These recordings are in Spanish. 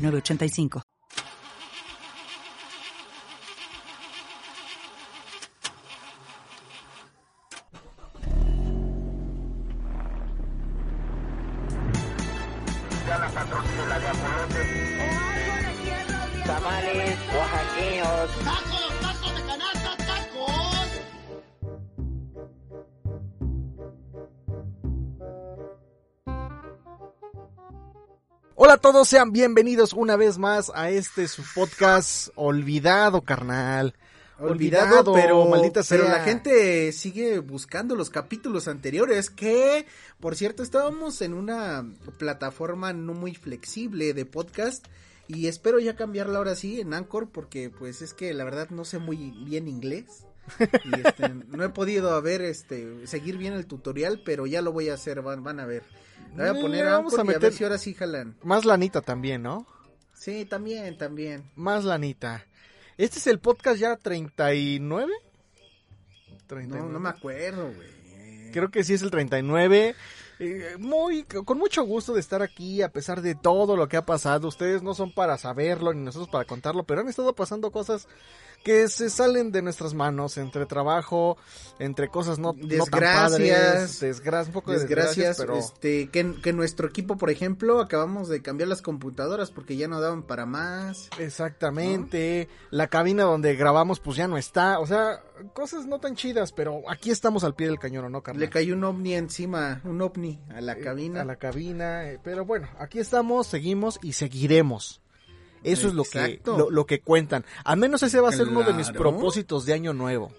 985. Tamales oaxaqueños. Hola a todos, sean bienvenidos una vez más a este su podcast olvidado, carnal. Olvidado, pero maldita pero sea. la gente sigue buscando los capítulos anteriores que, por cierto, estábamos en una plataforma no muy flexible de podcast y espero ya cambiarla ahora sí en Anchor porque pues es que la verdad no sé muy bien inglés. Y, este, no he podido ver este seguir bien el tutorial, pero ya lo voy a hacer, van, van a ver. Le voy a Eh, poner vamos Anchor a y a meter- ver si ahora sí jalan. Más lanita también, ¿no? Sí, también, también. Más lanita. Este es el podcast ya 39. No, 39. no me acuerdo, güey. Creo que sí es el 39. Eh, muy, con mucho gusto de estar aquí, a pesar de todo lo que ha pasado. Ustedes no son para saberlo, ni nosotros para contarlo, pero han estado pasando cosas que se salen de nuestras manos, entre trabajo, entre cosas no, no tan padres, desgracias, un poco de desgracias, desgracias, pero este, que, que nuestro equipo, por ejemplo, acabamos de cambiar las computadoras porque ya no daban para más. exactamente, la cabina donde grabamos pues ya no está, o sea, cosas no tan chidas, pero aquí estamos al pie del cañón, ¿o ¿no, carnal? Le cayó un ovni encima, un ovni a la Eh, cabina. A la cabina, eh, pero bueno, aquí estamos, seguimos y seguiremos. Eso es lo que, lo, lo que cuentan. Al menos ese va a ser uno de mis propósitos de año nuevo.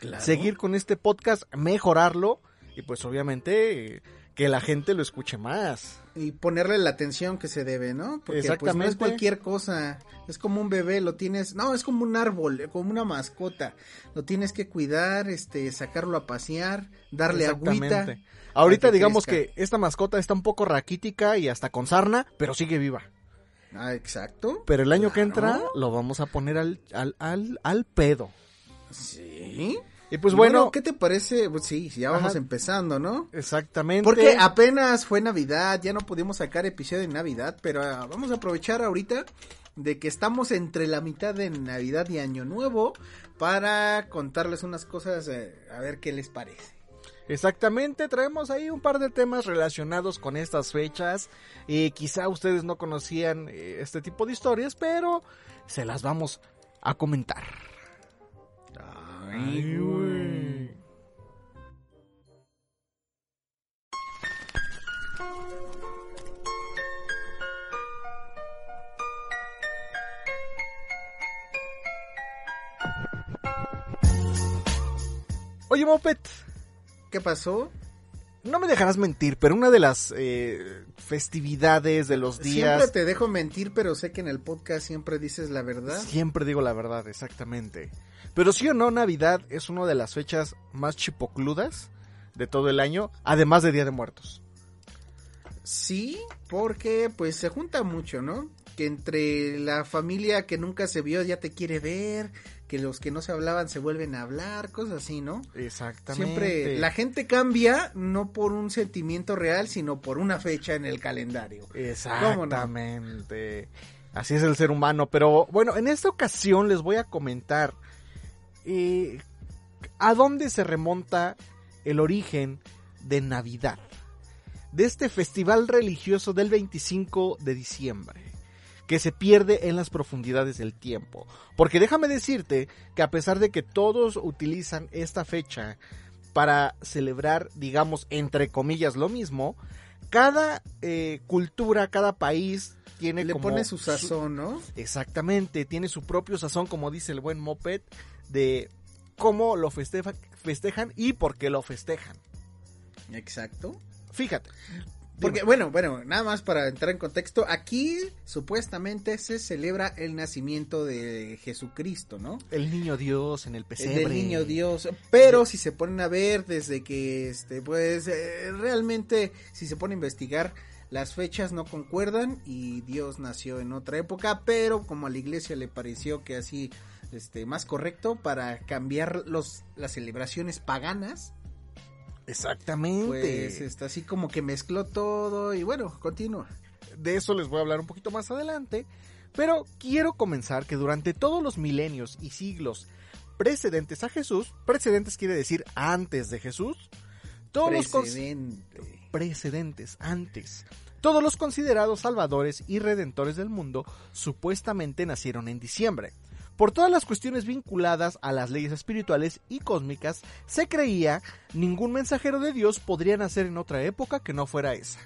Claro. Seguir con este podcast, mejorarlo y pues obviamente que la gente lo escuche más. Y ponerle la atención que se debe, ¿no? Porque pues no es Exactamente. cualquier cosa. Es como un bebé, lo tienes, no, es como un árbol, eh, como una mascota. Lo tienes que cuidar, este, sacarlo a pasear, darle agüita. Exactamente. Ahorita que digamos crezca. que esta mascota está un poco raquítica y hasta con sarna, pero sigue viva. Ah, exacto. Pero el año que entra lo vamos a poner al, al, al, al pedo. Sí. Y pues bueno, ¿qué te parece? Pues sí, ya vamos Ajá. empezando, ¿no? exactamente. Porque apenas fue Navidad, ya no pudimos sacar episodio de Navidad, pero ah, vamos a aprovechar ahorita de que estamos entre la mitad de Navidad y Año Nuevo para contarles unas cosas, eh, a ver qué les parece. Exactamente, traemos ahí un par de temas relacionados con estas fechas. Eh, quizá ustedes no conocían eh, este tipo de historias, pero se las vamos a comentar. Ay, güey. Oye, Moped, ¿Qué pasó? no me dejarás mentir, pero una de las eh, festividades de los días... Siempre te dejo mentir, pero sé que en el podcast siempre dices la verdad. Siempre digo la verdad, exactamente. Pero sí o no, Navidad es una de las fechas más chipocludas de todo el año, además de Día de Muertos. Sí, porque pues se junta mucho, ¿no? Que entre la familia que nunca se vio ya te quiere ver, que los que no se hablaban se vuelven a hablar, cosas así, ¿no? Exactamente. Siempre la gente cambia no por un sentimiento real, sino por una fecha en el calendario. Exactamente. Así es el ser humano. Pero bueno, en esta ocasión les voy a comentar eh, a dónde se remonta el origen de Navidad. De este festival religioso del 25 de diciembre. Que se pierde en las profundidades del tiempo. Porque déjame decirte que a pesar de que todos utilizan esta fecha para celebrar, digamos, entre comillas, lo mismo, cada eh, cultura, cada país tiene Le como pone su sazón, ¿no? Exactamente, tiene su propio sazón, como dice el buen Moped, de cómo lo festeja- festejan y por qué lo festejan. Exacto. Fíjate, Porque, bueno, bueno, nada más para entrar en contexto, aquí supuestamente se celebra el nacimiento de Jesucristo, ¿no? El niño Dios en el El pesebre. del niño Dios, pero si se ponen a ver desde que, este, pues, eh, realmente, si se pone a investigar, las fechas no concuerdan y Dios nació en otra época, pero como a la iglesia le pareció que así, este, más correcto para cambiar los, las celebraciones paganas, Exactamente. pues, este, así como que mezcló todo y bueno, continúa. De eso les voy a hablar un poquito más adelante. Pero quiero comenzar que durante todos los milenios y siglos precedentes a Jesús, precedentes quiere decir antes de Jesús, todos los precedentes antes. Todos los considerados salvadores y redentores del mundo supuestamente nacieron en diciembre. Por todas las cuestiones vinculadas a las leyes espirituales y cósmicas, se creía ningún mensajero de Dios podría nacer en otra época que no fuera esa.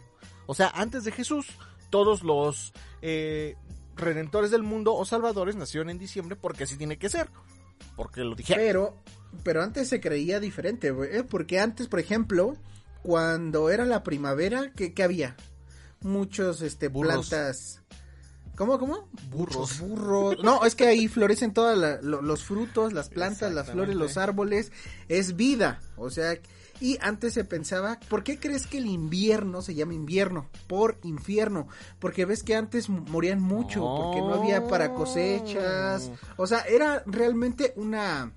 O sea, antes de Jesús, todos los eh, redentores del mundo o salvadores nacieron en diciembre porque así tiene que ser. Porque lo dije. Pero, pero antes se creía diferente, ¿eh? porque antes, por ejemplo, cuando era la primavera, ¿qué, qué había? Muchos, este, Burros. plantas. ¿Cómo, cómo? Burros. Muchos burros. No, es que ahí florecen todos los frutos, las plantas, las flores, los árboles. Es vida. O sea, y antes se pensaba, ¿por qué crees que el invierno se llama invierno? Por infierno. Porque ves que antes morían mucho, porque no había para cosechas. O sea, era realmente una,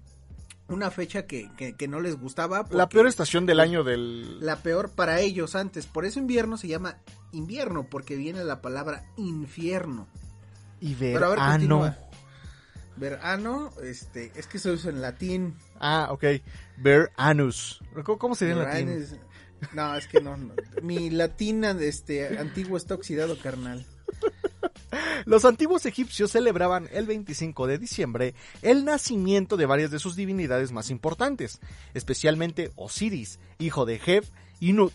una fecha que, que, que no les gustaba. La peor estación del año del... la peor para ellos antes. Por eso invierno se llama invierno, porque viene la palabra infierno. Y Pero a ver, verano. continúa. Verano, este, es que se usa en latín. Ah, ok. Ver anus. ¿Cómo, cómo sería en latín? No, es que no, no. Mi latina, este, antiguo está oxidado, carnal. Los antiguos egipcios celebraban el 25 de diciembre el nacimiento de varias de sus divinidades más importantes, especialmente Osiris, hijo de Jeb y Nut.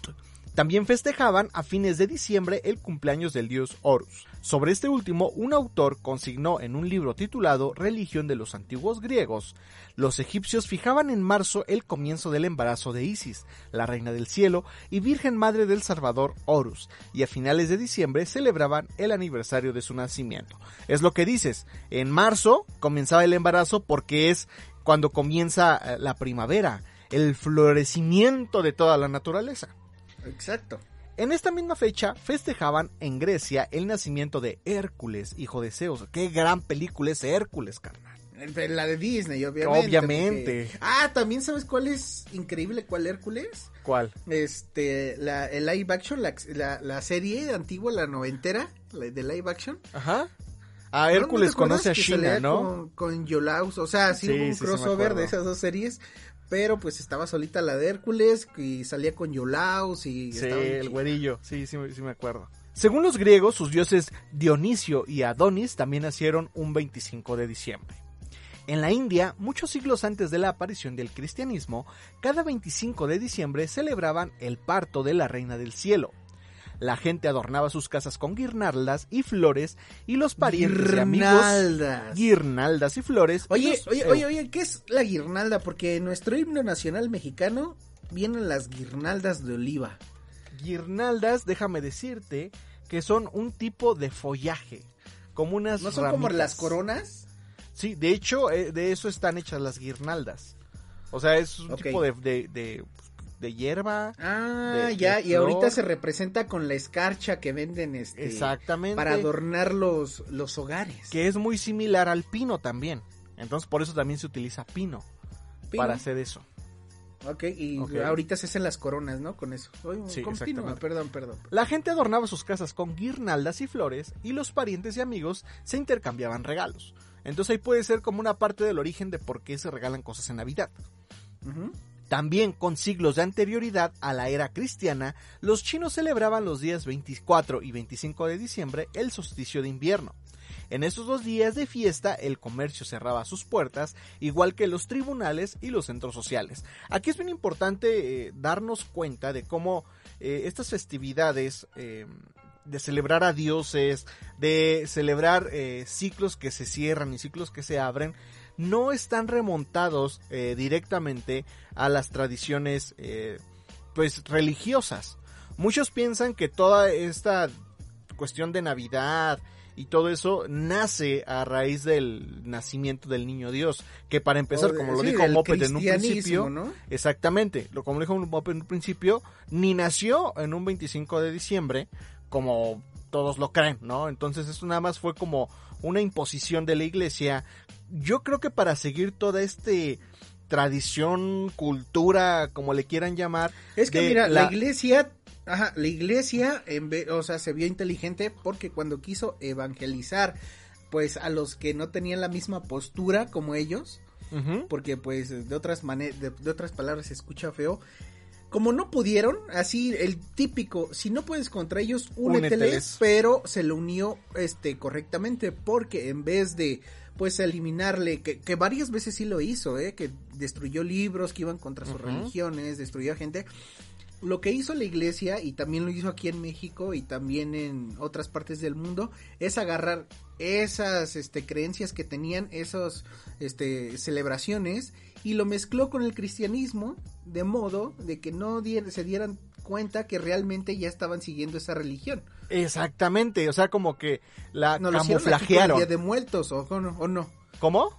También festejaban a fines de diciembre el cumpleaños del dios Horus. Sobre este último, un autor consignó en un libro titulado Religión de los antiguos griegos, los egipcios fijaban en marzo el comienzo del embarazo de Isis, la reina del cielo y Virgen Madre del Salvador Horus, y a finales de diciembre celebraban el aniversario de su nacimiento. Es lo que dices, en marzo comenzaba el embarazo porque es cuando comienza eh, la primavera, el florecimiento de toda la naturaleza. Exacto. En esta misma fecha festejaban en Grecia el nacimiento de Hércules, hijo de Zeus. Qué gran película es Hércules, carnal. La de Disney, obviamente. Obviamente. porque- Ah, también sabes cuál es increíble, cuál Hércules. ¿Cuál? Este, la, el live action, la, la, la serie antigua, la noventera, la de live action. Ajá. Ah, ¿No? ¿No te Hércules conoce a China, ¿no? Con, con Yolaus, o sea, sí, Sí, hubo un sí, crossover de esas dos series, pero pues estaba solita la de Hércules y salía con Yolaus y Sí, el güerillo. Sí, sí, sí me acuerdo. Según los griegos, sus dioses Dionisio y Adonis también nacieron un 25 de diciembre. En la India, muchos siglos antes de la aparición del cristianismo, cada 25 de diciembre celebraban el parto de la reina del cielo. La gente adornaba sus casas con guirnaldas y flores y los parientes y amigos Guirnaldas. guirnaldas y flores. Oye, los- oye, eh, oye, oye, ¿qué es la guirnalda? Porque en nuestro himno nacional mexicano vienen las guirnaldas de oliva. guirnaldas, déjame decirte, que son un tipo de follaje, como unas ¿No son como las coronas? Sí, de hecho, eh, de eso están hechas las guirnaldas. O sea, es un tipo de, de, de, de hierba. Ah, De- ya, de y ahorita se representa con la escarcha que venden este Exactamente. para adornar los, los hogares. Que es muy similar al pino también. Entonces, por eso también se utiliza pino, Pino. para hacer eso. Ok, y ahorita se hacen las coronas, ¿no? Con eso. Oye, Sí, continúa, perdón, perdón. La gente adornaba sus casas con guirnaldas y flores y los parientes y amigos se intercambiaban regalos. Entonces ahí puede ser como una parte del origen de por qué se regalan cosas en Navidad. Ujú. También con siglos de anterioridad a la era cristiana, los chinos celebraban los días 24 y 25 de diciembre el solsticio de invierno. En esos dos días de fiesta el comercio cerraba sus puertas, igual que los tribunales y los centros sociales. Aquí es bien importante eh, darnos cuenta de cómo eh, estas festividades eh, de celebrar a dioses, de celebrar ciclos que se cierran y ciclos que se abren, no están remontados eh, directamente a las tradiciones eh, pues religiosas Muchos piensan que toda esta cuestión de Navidad y todo eso nace a raíz del nacimiento del niño Dios, que para empezar, de- como lo sí, dijo Moped en un principio, ¿no? exactamente, lo como lo dijo Moped en un principio, ni nació en un 25 de diciembre, como todos lo creen, ¿no? Entonces eso nada más fue como una imposición de la iglesia. Yo creo que para seguir toda este tradición, cultura, como le quieran llamar. Es que mira, la... iglesia, ajá, la iglesia, en vez, o sea, se vio inteligente porque cuando quiso evangelizar, pues a los que no tenían la misma postura como ellos, porque pues de otras maneras, de, de otras palabras se escucha feo. Como no pudieron, así el típico, si no puedes contra ellos, úneteles, Úneteles. pero se lo unió este correctamente porque en vez de pues eliminarle, que, que varias veces sí lo hizo, eh, que destruyó libros que iban contra sus religiones, destruyó a gente. Lo que hizo la iglesia, y también lo hizo aquí en México y también en otras partes del mundo, es agarrar esas este, creencias que tenían, esas este, celebraciones, y lo mezcló con el cristianismo, de modo de que no dier- se dieran cuenta que realmente ya estaban siguiendo esa religión. Exactamente, o sea, como que la No lo aquí con el camuflajearon. Día de Muertos, o, o no, o no. ¿Cómo?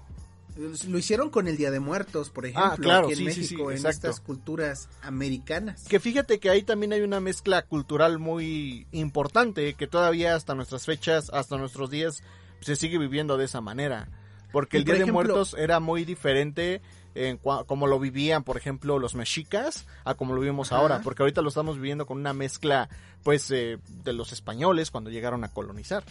Lo hicieron con el Día de Muertos, por ejemplo, Ah, claro, aquí en sí, México, sí, en exacto. estas culturas americanas. Que fíjate que ahí también hay una mezcla cultural muy importante que todavía hasta nuestras fechas, hasta nuestros días, se sigue viviendo de esa manera. Porque el por Día de ejemplo- Muertos era muy diferente en cua- como lo vivían, por ejemplo, los mexicas a como lo vivimos Ajá. ahora. Porque ahorita lo estamos viviendo con una mezcla, pues, eh, de los españoles cuando llegaron a colonizar.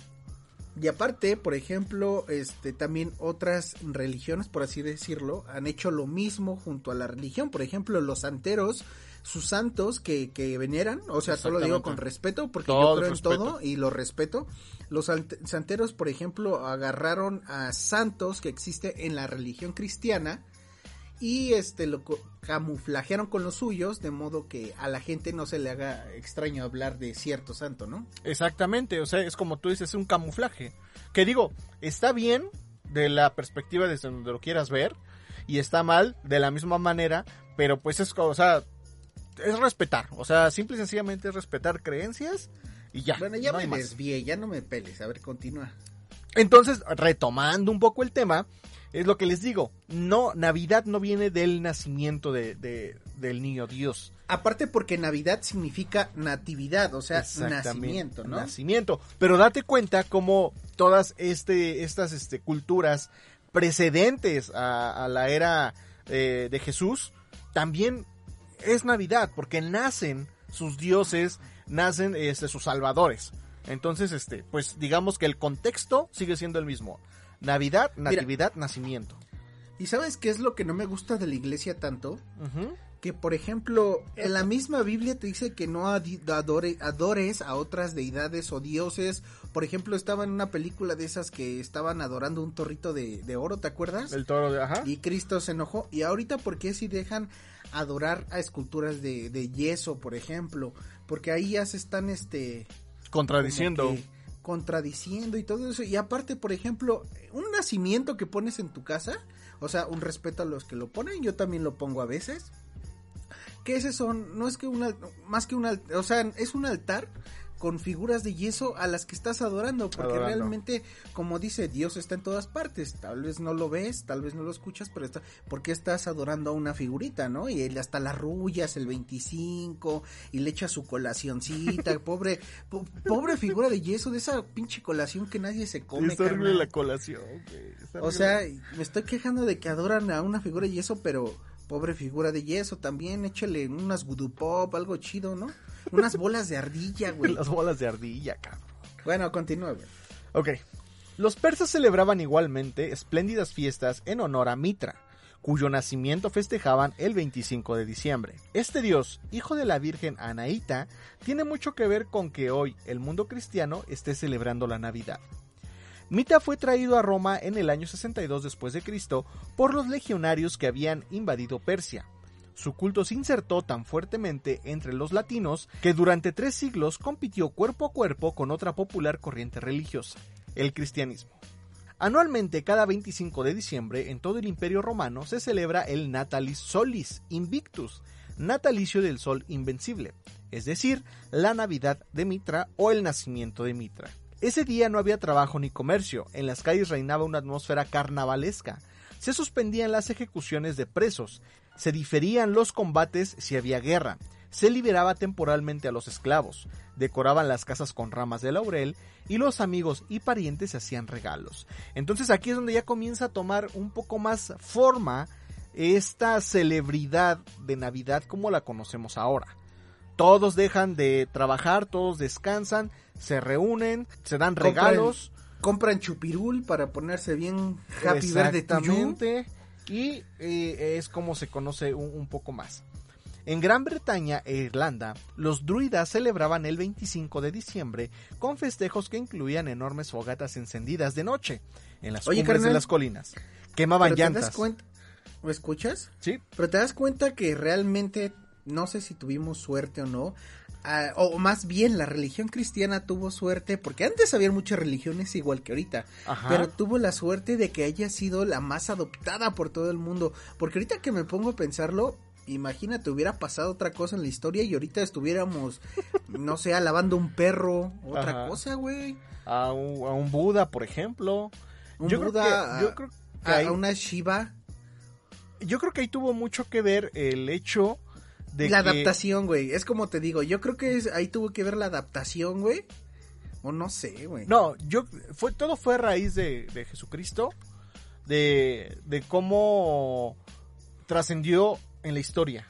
Y aparte, por ejemplo, este también otras religiones, por así decirlo, han hecho lo mismo junto a la religión. Por ejemplo, los santeros, sus santos que, que veneran, o sea, solo digo con respeto, porque Todo yo creo en todo y lo respeto. Los santeros, por ejemplo, agarraron a santos que existe en la religión cristiana y este lo camuflajearon con los suyos de modo que a la gente no se le haga extraño hablar de cierto santo, ¿no? Exactamente, o sea, es como tú dices, es un camuflaje. Que digo, está bien de la perspectiva desde donde lo quieras ver y está mal de la misma manera, pero pues es, o sea, es respetar, o sea, simple y sencillamente es respetar creencias y ya. Bueno, ya no me desvié, ya no me peles, a ver, continúa. Entonces, retomando un poco el tema, es lo que les digo, no, Navidad no viene del nacimiento de, de- del niño Dios. Aparte porque Navidad significa natividad, o sea, nacimiento, ¿no? Nacimiento. Pero date cuenta cómo todas este, estas este, culturas precedentes a, a la era eh, de Jesús también es Navidad, porque nacen sus dioses, nacen este, sus salvadores. Entonces, este, pues digamos que el contexto sigue siendo el mismo. Navidad, Mira. natividad, nacimiento. ¿Y sabes qué es lo que no me gusta de la iglesia tanto? Que, por ejemplo, en la misma Biblia te dice que no adore- adores a otras deidades o dioses. Por ejemplo, estaba en una película de esas que estaban adorando un torrito de, de oro, ¿te acuerdas? El toro de ajá. Y Cristo se enojó. Y ahorita, ¿por qué si dejan adorar a esculturas de, de yeso, por ejemplo? Porque ahí ya se están, este... Contradiciendo. como que contradiciendo y todo eso. Y aparte, por ejemplo, un nacimiento que pones en tu casa, o sea, un respeto a los que lo ponen, yo también lo pongo a veces. Que ese son, no es que un, más que un altar, o sea, es un altar con figuras de yeso a las que estás adorando, porque Adorando. realmente, como dice, Dios está en todas partes, tal vez no lo ves, tal vez no lo escuchas, pero está, ¿por qué estás adorando a una figurita, no? Y él hasta las rullas el 25 y le echa su colacioncita, pobre, po- pobre figura de yeso de esa pinche colación que nadie se come. Está horrible la colación. O sea, me estoy quejando de que adoran a una figura de yeso, pero pobre figura de yeso también, échale unas gudupop, algo chido, ¿no? Unas bolas de ardilla, güey. las bolas de ardilla, cabrón. Bueno, continúa, güey. Ok. Los persas celebraban igualmente espléndidas fiestas en honor a Mitra, cuyo nacimiento festejaban el 25 de diciembre. Este dios, hijo de la Virgen Anaíta, tiene mucho que ver con que hoy el mundo cristiano esté celebrando la Navidad. Mita fue traído a Roma en el año 62 después de Cristo por los legionarios que habían invadido Persia. Su culto se insertó tan fuertemente entre los latinos que durante tres siglos compitió cuerpo a cuerpo con otra popular corriente religiosa, el cristianismo. Anualmente, cada 25 de diciembre, en todo el Imperio Romano se celebra el Natalis Solis Invictus, natalicio del sol invencible, es decir, la Navidad de Mitra o el nacimiento de Mitra. Ese día no había trabajo ni comercio, en las calles reinaba una atmósfera carnavalesca, se suspendían las ejecuciones de presos, se diferían los combates si había guerra, se liberaba temporalmente a los esclavos, decoraban las casas con ramas de laurel y los amigos y parientes se hacían regalos. Entonces aquí es donde ya comienza a tomar un poco más forma esta celebridad de Navidad como la conocemos ahora. Todos dejan de trabajar, todos descansan, se reúnen, se dan regalos. Compran, chupirul para ponerse bien happy verde Exactamente. Y eh, es como se conoce un, un poco más. En Gran Bretaña e Irlanda, los druidas celebraban el 25 de diciembre con festejos que incluían enormes fogatas encendidas de noche en las Oye, cumbres de las colinas. Quemaban Pero te llantas. das cuenta, ¿o escuchas? Sí, Pero te das cuenta que realmente, no sé si tuvimos suerte o no, ah, o más bien la religión cristiana tuvo suerte, porque antes había muchas religiones igual que ahorita, Ajá. pero tuvo la suerte de que haya sido la más adoptada por todo el mundo, porque ahorita que me pongo a pensarlo, imagínate, hubiera pasado otra cosa en la historia y ahorita estuviéramos, no sé, alabando un perro, otra Ajá. cosa, güey. a un, a un Buda, por ejemplo. Un yo, creo Buda, que, yo, creo que A, ahí, a una Shiva. yo creo que ahí tuvo mucho que ver el hecho de la que... adaptación, güey. Es como te digo, yo creo que es- ahí tuvo que ver la adaptación, güey. O no sé, güey. No, yo fue todo fue a raíz de, de Jesucristo, de, de cómo trascendió en la historia.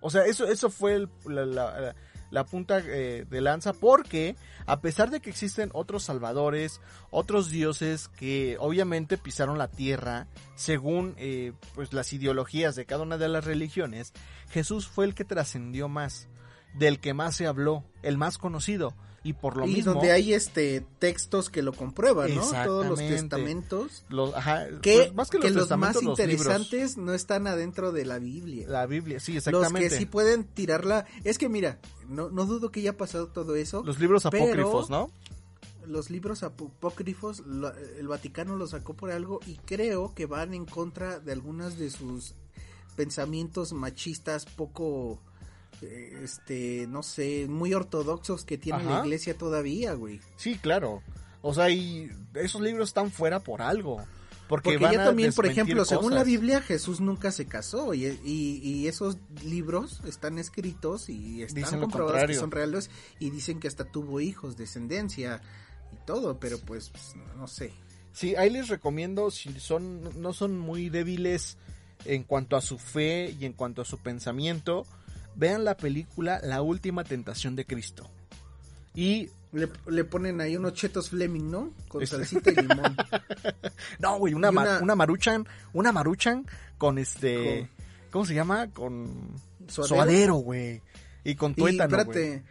O sea, eso, eso fue el- la, la- la punta eh, de lanza porque a pesar de que existen otros salvadores, otros dioses que obviamente pisaron la tierra según eh, pues las ideologías de cada una de las religiones, Jesús fue el que trascendió más, del que más se habló, el más conocido y por lo y mismo donde hay este textos que lo comprueban, ¿no? Todos los testamentos. los, ajá, Que, pues, más que que los, los, más los libros. interesantes no están adentro de la Biblia. la Biblia, sí, los exactamente. que sí pueden tirarla. Es que mira, no, no dudo que haya pasado todo eso. los libros apócrifos, ¿no? los libros apócrifos, lo- el Vaticano los sacó por algo y creo que van en contra de algunas de sus pensamientos machistas poco, este, no sé, muy ortodoxos que tiene la iglesia todavía, güey. Sí, claro. O sea, y esos libros están fuera por algo. Porque, Porque van ya a también, por ejemplo, según la. Biblia, Jesús nunca se casó y, y, y esos libros están escritos y están Dicen comprobados que son reales y dicen que hasta tuvo hijos, descendencia y todo, pero pues no sé. Sí, ahí les recomiendo, si son, no son muy débiles en cuanto a su fe y en cuanto a su pensamiento, vean la película La Última Tentación de Cristo. Y, Le, le ponen ahí unos chetos Fleming, ¿no? Con salsita y limón. no, güey, una, Y una- una maruchan, una maruchan con este, ¿cómo se llama? Con ¿Suadero? güey. Y con y tuétano, güey. espérate,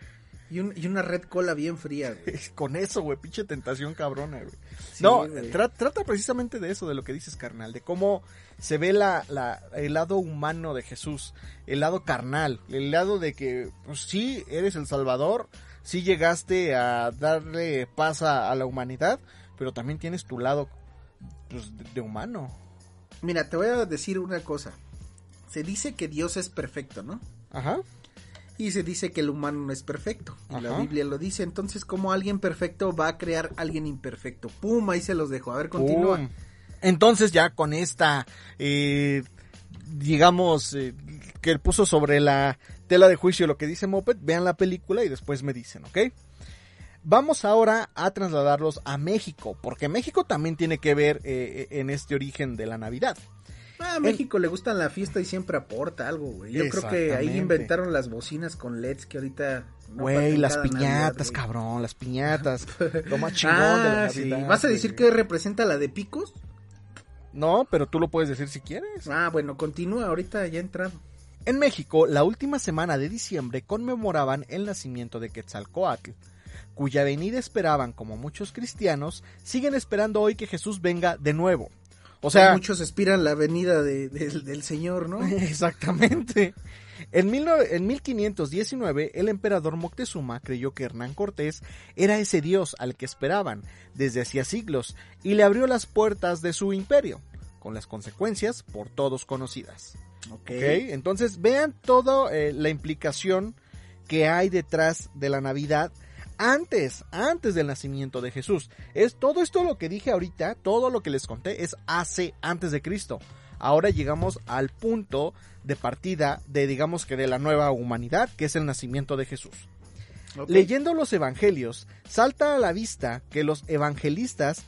y, un- y una red cola bien fría, güey. Con eso, güey, pinche tentación cabrona, güey. Sí, no, güey. tra- trata precisamente de eso, de lo que dices, carnal, de cómo se ve la, la- el lado humano de Jesús, el lado carnal, el lado de que, pues sí, eres el Salvador, sí llegaste a darle paz a, a la humanidad, pero también tienes tu lado, pues, de, de humano. Mira, te voy a decir una cosa. Se dice que Dios es perfecto, ¿no? Ajá. Y se dice que el humano no es perfecto. Y la. Biblia lo dice. Entonces, ¿cómo alguien perfecto va a crear alguien imperfecto? Pum, ahí se los dejo. A ver, continúa. Pum. Entonces ya con esta, eh, digamos, eh, que él puso sobre la tela de juicio lo que dice Moped, vean la película y después me dicen, ¿ok? Vamos ahora a trasladarlos a México, porque México también tiene que ver eh, en este origen de la Navidad. Ah, a México le gusta la fiesta y siempre aporta algo, güey. Yo creo que ahí inventaron las bocinas con LEDs que ahorita... Güey, las piñatas, Navidad, cabrón, las piñatas. Lo más chingón de la Ah, sí. Navidad. ¿Vas a decir que representa la de picos? No, pero tú lo puedes decir si quieres. Ah, bueno, continúa, ahorita ya entrado. En México, la última semana de diciembre conmemoraban el nacimiento de Quetzalcoatl, cuya venida esperaban, como muchos cristianos, siguen esperando hoy que Jesús venga de nuevo. O sea, Muchos aspiran la venida de- del- del Señor, ¿no? exactamente. En, mil en 1519, el emperador Moctezuma creyó que Hernán Cortés era ese dios al que esperaban desde hacía siglos y le abrió las puertas de su imperio, con las consecuencias por todos conocidas. Ok. ¿ok? Entonces vean toda eh, la implicación que hay detrás de la Navidad antes, antes del nacimiento de Jesús. Es todo esto lo que dije ahorita, todo lo que les conté es hace, antes de Cristo. Ahora llegamos al punto de partida de, digamos que de la nueva humanidad, que es el nacimiento de Jesús. Leyendo los evangelios, salta a la vista que los evangelistas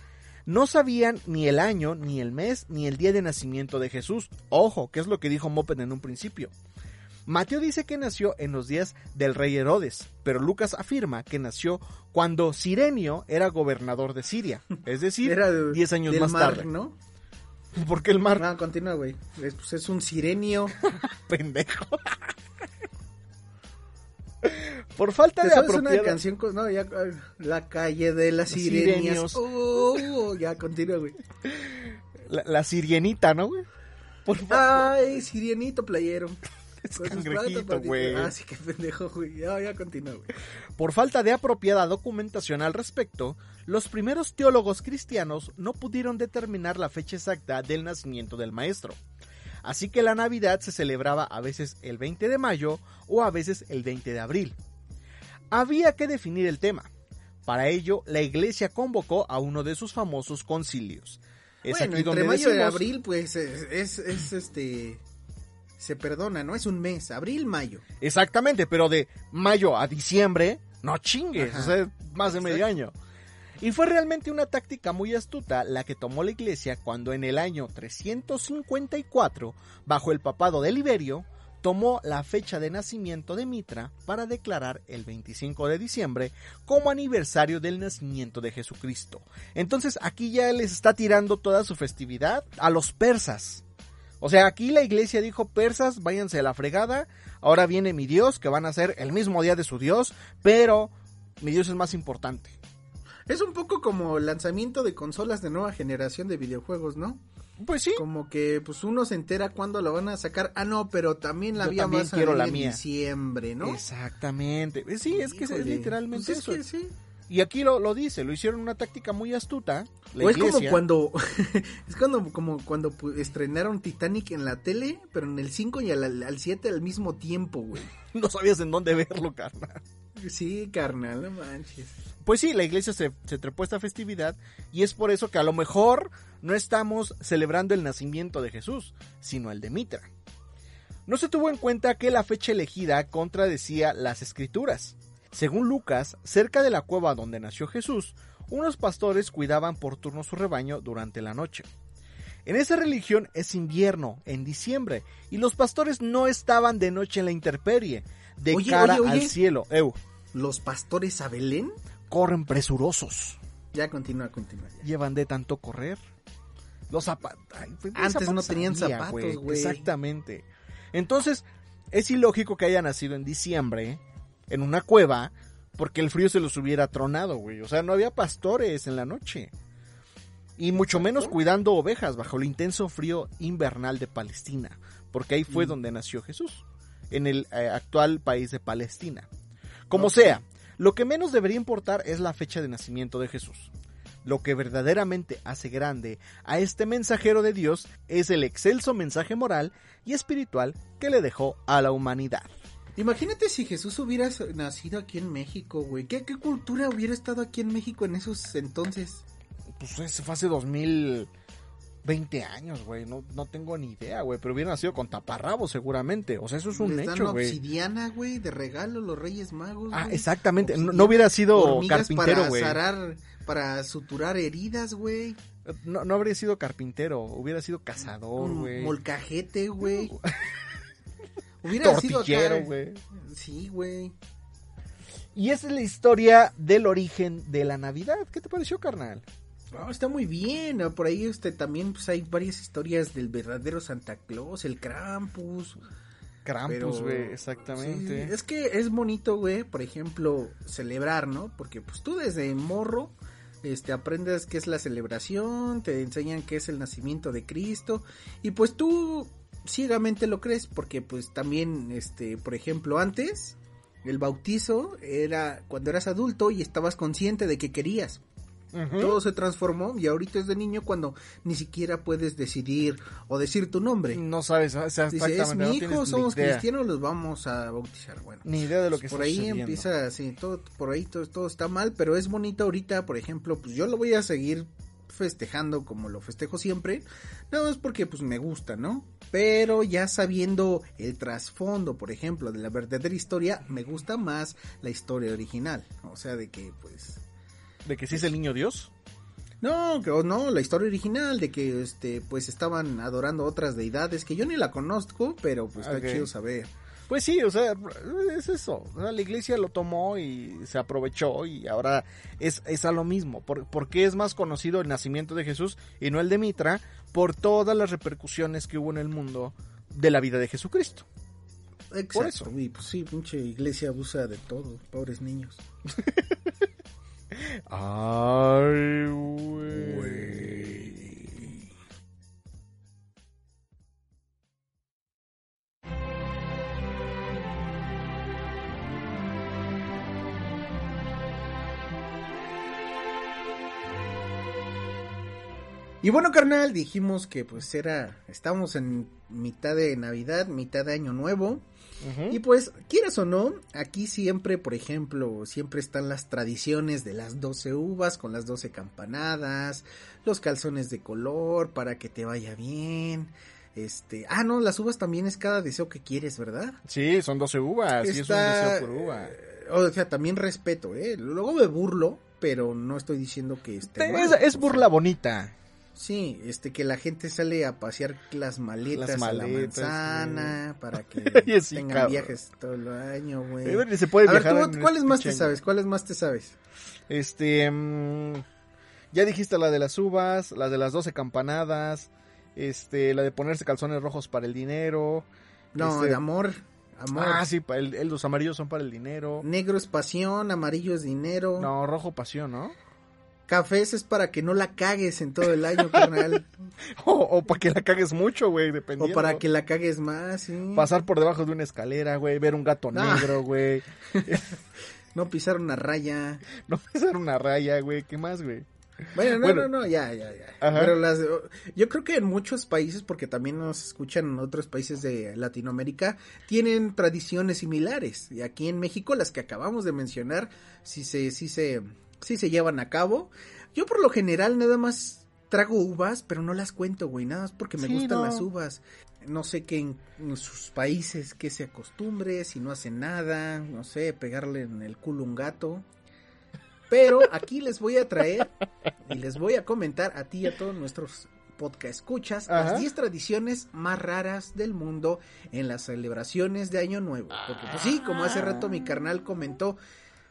no sabían ni el año, ni el mes, ni el día de nacimiento de Jesús. Ojo, que es lo que dijo Moped en un principio. Mateo dice que nació en los días del rey Herodes, pero Lucas afirma que nació cuando Sirenio era gobernador de Siria, es decir, Era de- 10 años del más mar, tarde. ¿no? ¿Por qué el mar No, continúa, güey. Es, pues, es un sirenio. pendejo? Por falta ¿Te de sabes una apropiada... canción? con- No, ya. ah, La calle de las Los sirenias. sirenios. Oh, ya, continúa, güey. La, la sirienita, ¿no, güey? Por favor. Ay, sirienito playero. Es Con sus cangrejito, güey. Ah, sí, qué pendejo, güey. Ya, ya continúa, güey. Por falta de apropiada documentación al respecto, los primeros teólogos cristianos no pudieron determinar la fecha exacta del nacimiento del maestro. Así que la Navidad se celebraba a veces el 20 de mayo o a veces el 20 de abril. Había que definir el tema. Para ello, la iglesia convocó a uno de sus famosos concilios. Es bueno, aquí entre mayo y abril, pues es, es, es, este. Se perdona, ¿no? Es un mes. Abril, mayo. Exactamente, pero de mayo a diciembre, no chingues, Ajá. o sea, más de medio año. Y fue realmente una táctica muy astuta la que tomó la iglesia cuando en el año 354, bajo el papado de Liberio, tomó la fecha de nacimiento de Mitra para declarar el 25 de diciembre como aniversario del nacimiento de Jesucristo. Entonces aquí ya les está tirando toda su festividad a los persas. O sea, aquí la iglesia dijo, persas, váyanse a la fregada, ahora viene mi Dios, que van a ser el mismo día de su Dios, pero mi Dios es más importante. Es un poco como el lanzamiento de consolas de nueva generación de videojuegos, ¿no? Pues sí. Como que pues uno se entera cuándo lo van a sacar. Ah, no, pero también la Yo vía también más quiero la en mía. diciembre, ¿no? Exactamente. Sí, es que es literalmente pues es eso. que sí. Y aquí lo, lo dice, lo hicieron una táctica muy astuta. La o es como cuando es cuando como cuando estrenaron Titanic en la tele, pero en el 5 y al, al 7 al mismo tiempo, güey. No sabías en dónde verlo, carnal. Sí, carnal, no manches. Pues sí, la iglesia se, se trepó esta festividad y es por eso que a lo mejor no estamos celebrando el nacimiento de Jesús, sino el de Mitra. No se tuvo en cuenta que la fecha elegida contradecía las escrituras. Según Lucas, cerca de la cueva donde nació Jesús, unos pastores cuidaban por turno su rebaño durante la noche. En esa religión es invierno, en diciembre, y los pastores no estaban de noche en la intemperie, de Oye, cara oye, oye. al cielo. Eu, Los pastores a Belén. corren presurosos. Ya continúa, continúa. ya. llevan de tanto correr. Los zapatos. Antes no tenían zapatos, güey. Exactamente. Entonces, es ilógico que haya nacido en diciembre, en una cueva, porque el frío se los hubiera tronado, güey. O sea, no había pastores en la noche. Y mucho menos cuidando ovejas bajo el intenso frío invernal de Palestina, porque ahí Mm. fue donde nació Jesús, en el eh, actual país de Palestina. Como sea, lo que menos debería importar es la fecha de nacimiento de Jesús. Lo que verdaderamente hace grande a este mensajero de Dios es el excelso mensaje moral y espiritual que le dejó a la humanidad. Imagínate si Jesús hubiera nacido aquí en México, güey. ¿Qué, ¿Qué cultura hubiera estado aquí en México en esos entonces? Pues ese fue hace 2020 años, güey. No, no tengo ni idea, güey. Pero hubiera nacido con taparrabos seguramente. O sea, eso es un Les hecho, güey. obsidiana, güey, de regalo los Reyes Magos. Ah, exactamente. No, hubiera sido carpintero, para güey. zarar, para suturar heridas, güey. No, no habría sido carpintero. Hubiera sido cazador, Un güey. Molcajete, güey. Hubiera. Tortillero, güey. Sí, güey. Y esa es la historia del origen de la Navidad. ¿Qué te pareció, carnal? No, está muy bien. ah, Por ahí este también pues, hay varias historias del verdadero Santa Claus, el Krampus. Krampus, Pero- güey, exactamente. Sí, es que es bonito, güey, por ejemplo, celebrar, ¿no? Porque pues tú desde morro este aprendes qué es la celebración, te enseñan qué es el nacimiento de Cristo y pues tú ciegamente lo crees porque pues también este, por ejemplo, antes el bautizo era cuando eras adulto y estabas consciente de que querías. Todo se transformó y ahorita es de niño cuando ni siquiera puedes decidir o decir tu nombre. No sabes, o sea, Dice, es mi hijo, somos cristianos, los vamos a bautizar. Bueno, Ni idea de lo que por ahí sucediendo. empieza así, todo, por ahí todo, todo está mal, pero es bonito ahorita, por ejemplo, pues yo lo voy a seguir festejando como lo festejo siempre, nada más porque pues me gusta, ¿no? Pero ya sabiendo el trasfondo, por ejemplo, de la verdadera historia, me gusta más la historia original, o sea, de que pues ¿De que sí es el niño Dios? no, que- o no, la historia original de que este pues estaban adorando otras deidades que yo ni la conozco, pero pues está Ok. chido saber. Pues sí, o sea, es eso. La iglesia lo tomó y se aprovechó y ahora es, es a lo mismo. ¿Por, por qué es más conocido el nacimiento de Jesús y no el de Mitra? Por todas las repercusiones que hubo en el mundo de la vida de Jesucristo. Exacto, eso. y pues sí, pinche iglesia abusa de todo, pobres niños. Ay, güey. Y bueno, carnal, dijimos que pues era, estamos en mitad de Navidad, mitad de Año Nuevo. Ujú. Y pues, quieras o no, aquí siempre, por ejemplo, siempre están las tradiciones de las 12 uvas con las 12 campanadas, los calzones de color para que te vaya bien. Este, ah, no, las uvas también es cada deseo que quieres, ¿verdad? Sí, son 12 uvas. y es un deseo por uva. eh, O sea, también respeto, ¿eh? Luego me burlo, pero no estoy diciendo que esté mal. Es, es burla bonita. Sí, este que la gente sale a pasear las maletas, Las a la manzana para que sí, tengan cabrón. viajes todo el año, güey. Eh, se puede A ver, viajar ¿tú, en ¿cuáles más te sabes? ¿Cuáles más te sabes? Este, mm, ya dijiste la de las uvas, la de las 12 campanadas, este, la de ponerse calzones rojos para el dinero. No, Este- de amor, amor. Ah, sí, el- los amarillos son para el dinero. Negro es pasión, amarillo es dinero. No, rojo pasión, ¿no? Cafés es para que no la cagues en todo el año, carnal. O, para que la cagues mucho, güey, dependiendo. o para que la cagues más, sí. Pasar por debajo de una escalera, güey, ver un gato Ah. negro, güey. No pisar una raya. No pisar una raya, güey, ¿qué más, güey? Bueno, no, Bueno. no, no, ya, ya, ya. Ajá. Pero las, yo creo que en muchos países, porque también nos escuchan en otros países de Latinoamérica, tienen tradiciones similares. Y aquí en México, las que acabamos de mencionar, sí se, sí se, sí se llevan a cabo. Yo por lo general nada más trago uvas, pero no las cuento, güey, nada más porque me Sí, gustan no. las uvas. No sé qué en, en sus países, que se acostumbre, si no hacen nada, no sé, pegarle en el culo un gato. Pero aquí les voy a traer y les voy a comentar a ti y a todos nuestros podcast escuchas Ajá. las 10 tradiciones más raras del mundo en las celebraciones de Año Nuevo. Porque pues sí, como hace rato mi carnal comentó,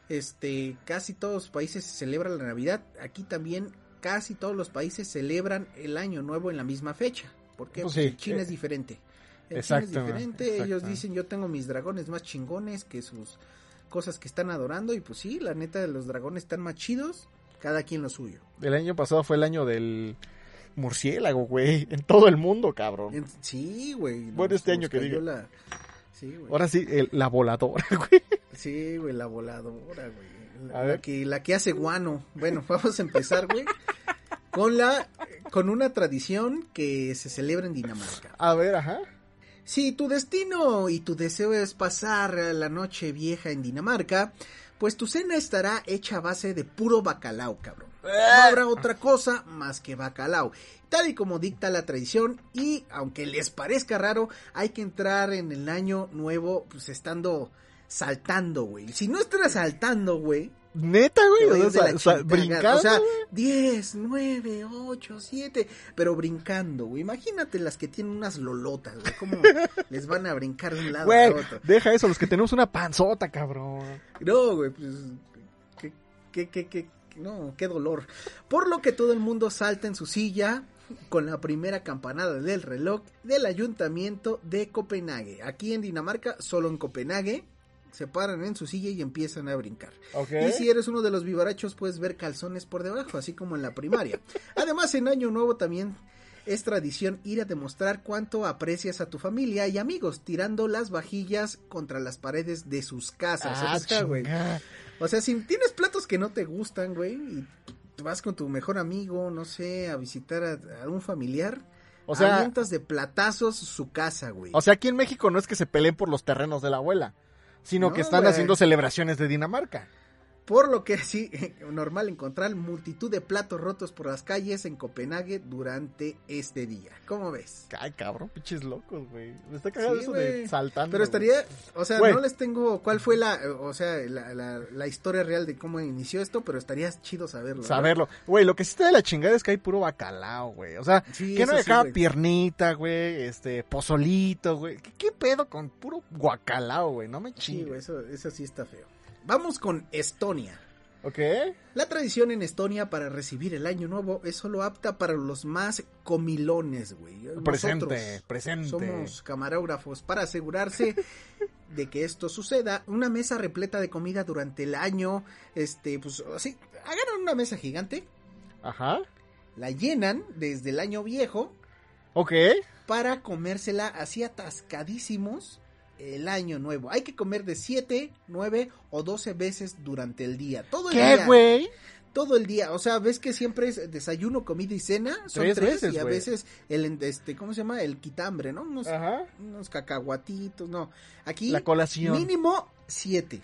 este, casi todos los países celebran la Navidad, aquí también casi todos los países celebran el Año Nuevo en la misma fecha. Porque Pues pues, sí, en China eh, es diferente. En China es diferente, ellos dicen yo tengo mis dragones más chingones que sus cosas que están adorando y pues sí, la neta de los dragones están más chidos, cada quien lo suyo. El año pasado fue el año del murciélago, güey, en todo el mundo, cabrón. En- sí, güey. Bueno, este año nos que diga. la- Sí, güey. Ahora sí, el- la voladora, güey. Sí, güey, la voladora, güey. La, A la ver. que, la que hace guano. Bueno, vamos a empezar, güey. Con la, con una tradición que se celebra en Dinamarca. A ver, ajá. Si tu destino y tu deseo es pasar la noche vieja en Dinamarca, pues tu cena estará hecha a base de puro bacalao, cabrón. No habrá otra cosa más que bacalao. Tal y como dicta la tradición, y aunque les parezca raro, hay que entrar en el año nuevo, pues estando saltando, güey. Si no estás saltando, güey, Neta, güey. O sea, o brincando. O sea, güey. 10, 9, 8, 7, pero brincando, güey. Imagínate las que tienen unas lolotas, güey. Cómo les van a brincar de un lado Güey, a otro. deja eso, los que tenemos una panzota, cabrón. No, güey, pues. Qué, qué, qué, qué, no, qué dolor. Por lo que todo el mundo salta en su silla con la primera campanada del reloj del ayuntamiento de Copenhague. Aquí en Dinamarca, solo en Copenhague, se paran en su silla y empiezan a brincar. Y si eres uno de los vivarachos, puedes ver calzones por debajo, así como en la primaria. Además, en Año Nuevo también es tradición ir a demostrar cuánto aprecias a tu familia y amigos, tirando las vajillas contra las paredes de sus casas. Ah, O sea, güey. chinga. O sea, si tienes platos que no te gustan, güey, y vas con tu mejor amigo, no sé, a visitar a, a un familiar. O sea- de platazos su casa, güey. O sea, aquí en México no es que se peleen por los terrenos de la abuela, sino No, que están haciendo celebraciones de Dinamarca. Por lo que sí, normal encontrar multitud de platos rotos por las calles en Copenhague durante este día. ¿Cómo ves? Ay, cabrón, pinches locos, güey. Me está cagado Sí, eso de saltando. Pero estaría, o sea, no les tengo cuál fue la, o sea, la, la- la historia real de cómo inició esto, pero estaría chido saberlo. Saberlo. Güey, lo que sí está de la chingada es que hay puro bacalao, güey. O sea, Sí, que no hay sí, acá piernita, güey, este, pozolito, güey. ¿Qué, qué pedo con puro guacalao, güey? No me Sí, chingues. güey, eso, eso sí está feo. Vamos con Estonia. ¿Ok? La tradición en Estonia para recibir el año nuevo es solo apta para los más comilones, güey. Presente, presente. Somos camarógrafos para asegurarse de que esto suceda. Una mesa repleta de comida durante el año, este, pues así, hagan una mesa gigante, Ajá. la llenan desde el año viejo Ok. para comérsela así atascadísimos el año nuevo. Hay que comer de 7, 9 o 12 veces durante el día. Todo el ¿Qué, día. güey? Todo el día. O sea, ves que siempre es desayuno, comida y cena. Son Tres tres, veces, y a veces el este, ¿cómo se llama? El quitambre, ¿no? Unos, Ajá. unos cacahuatitos, no. Aquí La colación. mínimo 7.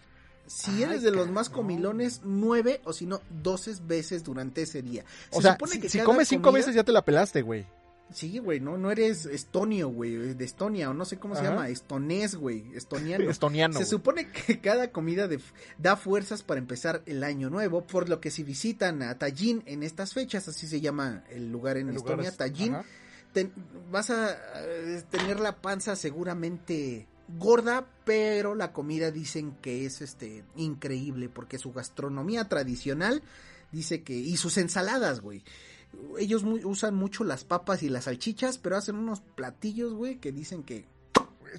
Si Ay, eres de los más comilones, 9 o si no, 12 veces durante ese día. O Se sea, supone si, que si comes cinco comida- veces ya te la pelaste, güey. Sí, güey, no, no eres estonio, güey, de Estonia, o no sé cómo se llama, estonés, güey, estoniano. Estoniano. Se supone que cada comida de- da fuerzas para empezar el año nuevo, por lo que si visitan a Tallinn en estas fechas, así se llama el lugar en El lugar Estonia, es- Tallinn, ajá. te- vas a eh, tener la panza seguramente gorda, pero la comida dicen que es este increíble porque su gastronomía tradicional dice que y sus ensaladas, güey. Ellos usan mucho las papas y las salchichas, pero hacen unos platillos, güey, que dicen que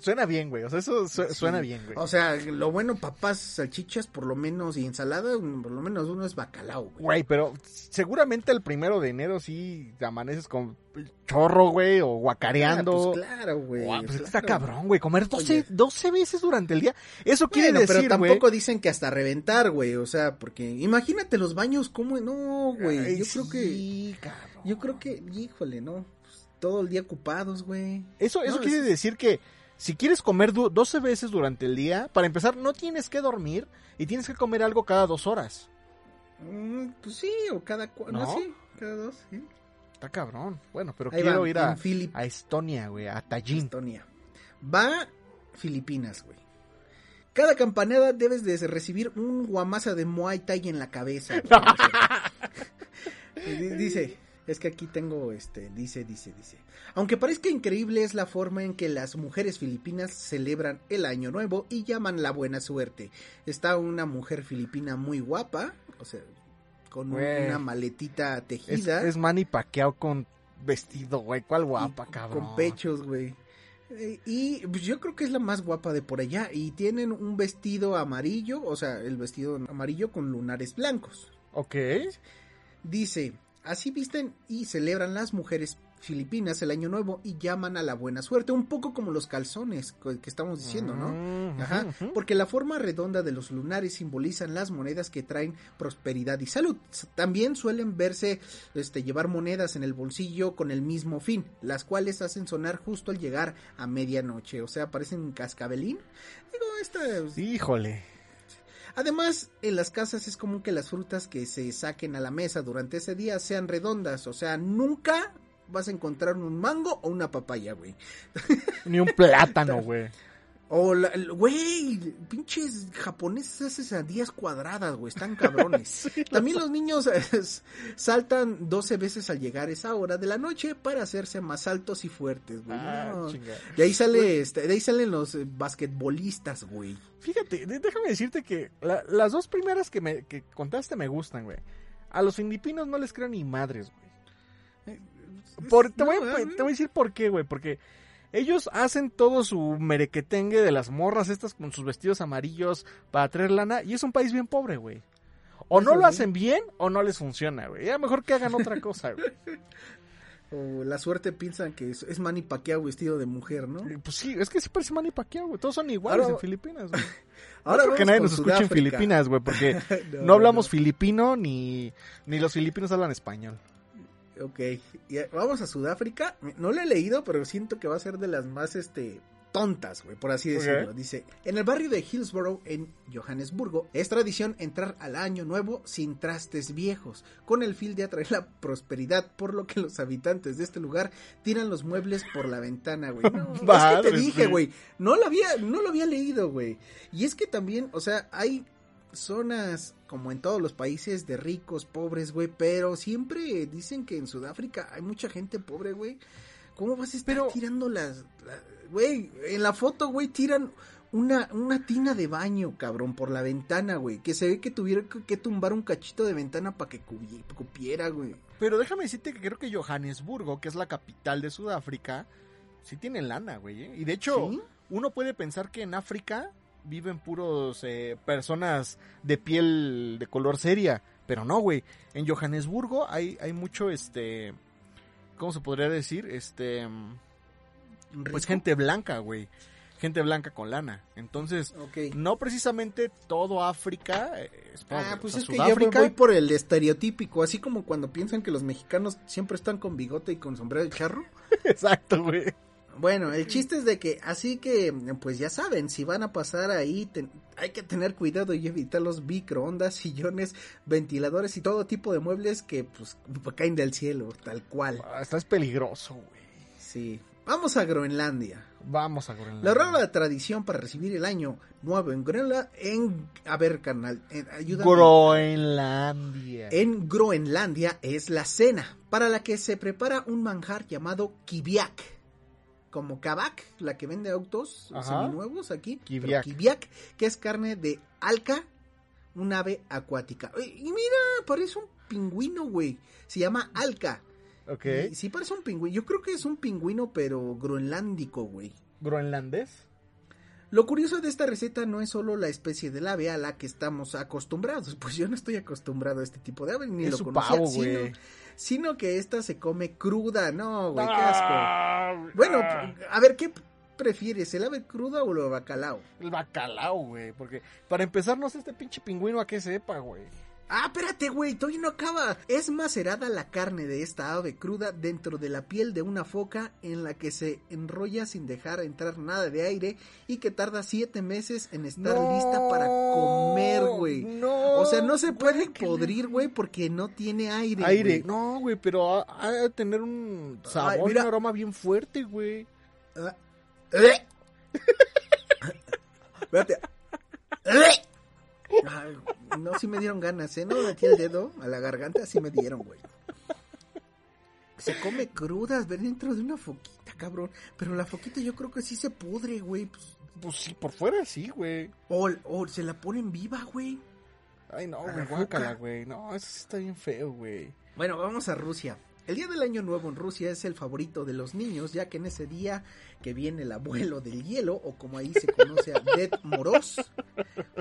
Suena bien, güey. O sea, eso su- Sí. suena bien, güey. O sea, lo bueno, papas, salchichas, por lo menos, y ensalada, por lo menos uno es bacalao, güey. Güey, pero seguramente el primero de enero sí te amaneces con chorro, güey, o guacareando. Ah, pues claro, güey. Pues claro. está cabrón, güey. Comer 12, Oye. 12 veces durante el día. Eso quiere Bueno, pero decir, güey. tampoco dicen que hasta reventar, güey. O sea, porque imagínate los baños, ¿cómo? No, güey. Ay, Yo creo que. sí, cabrón. Yo creo que, híjole, no. Pues, todo el día ocupados, güey. Eso, eso No, quiere es- decir que si quieres comer du- 12 veces durante el día, para empezar, no tienes que dormir y tienes que comer algo cada dos horas. Mm, pues sí, o cada cua- no, ¿No? sí, cada dos, sí. Está cabrón. Bueno, pero Ahí quiero ir a, Estonia, güey, a Tallinn. Estonia. Va Filipinas, güey. Cada campanada debes de recibir un guamasa de Muay Thai en la cabeza. dice, es que aquí tengo este, dice, dice, dice. Aunque parezca increíble es la forma en que las mujeres filipinas celebran el año nuevo y llaman la buena suerte. Está una mujer filipina muy guapa, o sea, con una maletita Es, tejida. es Manny Pacquiao con vestido, güey. ¿Cuál y guapa, cabrón? Con pechos, güey. Eh, Y pues, yo creo que es la más guapa de por allá. Y tienen un vestido amarillo, o sea, el vestido amarillo con lunares blancos. Ok. Dice, así visten y celebran las mujeres filipinas el año nuevo y llaman a la buena suerte, un poco como los calzones que estamos diciendo, ¿no? Mm, Ajá, porque la forma redonda de los lunares simbolizan las monedas que traen prosperidad y salud. También suelen verse, este, llevar monedas en el bolsillo con el mismo fin, las cuales hacen sonar justo al llegar a medianoche, o sea, parecen cascabelín. Digo, esta, Híjole. Además, en las casas es común que las frutas que se saquen a la mesa durante ese día sean redondas, o sea, nunca vas a encontrar un mango o una papaya, güey. Ni un plátano, güey. O, la- el- güey, pinches japoneses hacen sandías cuadradas, güey, están cabrones. También los niños eh, saltan 12 veces al llegar esa hora de la noche para hacerse más altos y fuertes, güey. Ah, No. De ahí sale, este, de ahí salen los eh, basquetbolistas, güey. Fíjate, déjame decirte que la- las dos primeras que me que contaste me gustan, güey. A los filipinos no les creo ni madres, güey. Por, te, voy, a- No, te voy a decir por qué, güey. Porque ellos hacen todo su merequetengue de las morras estas con sus vestidos amarillos para traer lana. Y es un país bien pobre, güey. O no lo hacen bien o no les funciona, güey. Ya mejor que hagan otra cosa, güey. O la suerte piensan que es, es Manny Pacquiao vestido de mujer, ¿no? Eh, Pues sí, es que sí parece Manny Pacquiao, güey. Todos son iguales Ahora- en Filipinas, güey. Ahora no creo que nadie nos escuche en. Filipinas, güey, porque No, no, hablamos no. filipino ni, ni los filipinos hablan español. Ok, y, eh, vamos a Sudáfrica. No lo he leído, pero siento que va a ser de las más este tontas, güey, por así decirlo. Dice, en el barrio de Hillsborough, en Johannesburgo, es tradición entrar al año nuevo sin trastes viejos, con el fin de atraer la prosperidad, por lo que los habitantes de este lugar tiran los muebles por la ventana, güey. No, es que te dije, güey. güey, no lo había, no lo había leído, güey. Y es que también, o sea, hay zonas como en todos los países de ricos, pobres, güey, pero siempre dicen que en Sudáfrica hay mucha gente pobre, güey. ¿Cómo vas a estar Pero- tirando las, la- güey, en la foto, güey, tiran una, una tina de baño, cabrón, por la ventana, güey, que se ve que tuvieron que, tumbar un cachito de ventana para que cupiera, güey. Pero déjame decirte que creo que Johannesburgo, que es la capital de Sudáfrica, sí tiene lana, güey. ¿eh? Y de hecho, ¿Sí? uno puede pensar que en África viven puros eh, personas de piel de color seria, pero no, güey. En Johannesburgo hay, hay mucho, este, ¿cómo se podría decir? Este, pues ¿Rico? gente blanca, güey. Gente blanca con lana. Entonces, no precisamente todo África eh, es pobre. Ah, pues O sea, es que yo Sudáfrica, voy por el estereotípico, así como cuando piensan que los mexicanos siempre están con bigote y con sombrero de charro. Exacto, güey. Bueno, el chiste es de que, así que, pues ya saben, si van a pasar ahí, ten- hay que tener cuidado y evitar los microondas, sillones, ventiladores y todo tipo de muebles que, pues, caen del cielo, tal cual. Ah, Estás peligroso, güey. Sí. Vamos a Groenlandia. Vamos a Groenlandia. La rara tradición para recibir el año nuevo en Groenlandia, en, a ver, carnal, en, ayúdame. Groenlandia. En Groenlandia es la cena, para la que se prepara un manjar llamado kiviak. Como kabak, la que vende autos Ajá. seminuevos aquí. Kiviak. kiviak, que es carne de alca, un ave acuática. Y mira, parece un pingüino, güey. Se llama alca. Ok. Y sí parece un pingüino. Yo creo que es un pingüino, pero groenlándico, güey. ¿Groenlandés? Lo curioso de esta receta no es solo la especie del ave a la que estamos acostumbrados, pues yo no estoy acostumbrado a este tipo de ave, ni es lo conocía, pavo, sino, güey. sino que esta se come cruda, no, güey, qué asco. Ah, Bueno, ah. a ver, ¿qué prefieres, el ave cruda o el bacalao? El bacalao, güey. Porque para empezar, no sé este pinche pingüino a qué sepa, güey. Ah, espérate, güey, todavía no acaba. Es macerada la carne de esta ave cruda dentro de la piel de una foca en la que se enrolla sin dejar entrar nada de aire y que tarda siete meses en estar No, lista para comer, güey. No. O sea, no se puede güey, podrir, güey, porque no tiene aire. Aire. güey. No, güey, pero ha, de tener un sabor y mira. un aroma bien fuerte, güey. Ah. ¡Eh! Espérate. ¡Eh! Ay, no, sí me dieron ganas, ¿eh? No metí el dedo a la garganta, sí me dieron, güey. Se come crudas, ven dentro de una foquita, cabrón. Pero la foquita yo creo que sí se pudre, güey. Pues, Pues sí, por fuera sí, güey. o, o se la ponen viva, güey. Ay, no, güey, la guácala, güey. No, eso sí está bien feo, güey. Bueno, vamos a Rusia. El día del Año Nuevo en Rusia es el favorito de los niños, ya que en ese día que viene el abuelo del hielo, o como ahí se conoce a Dead Moros.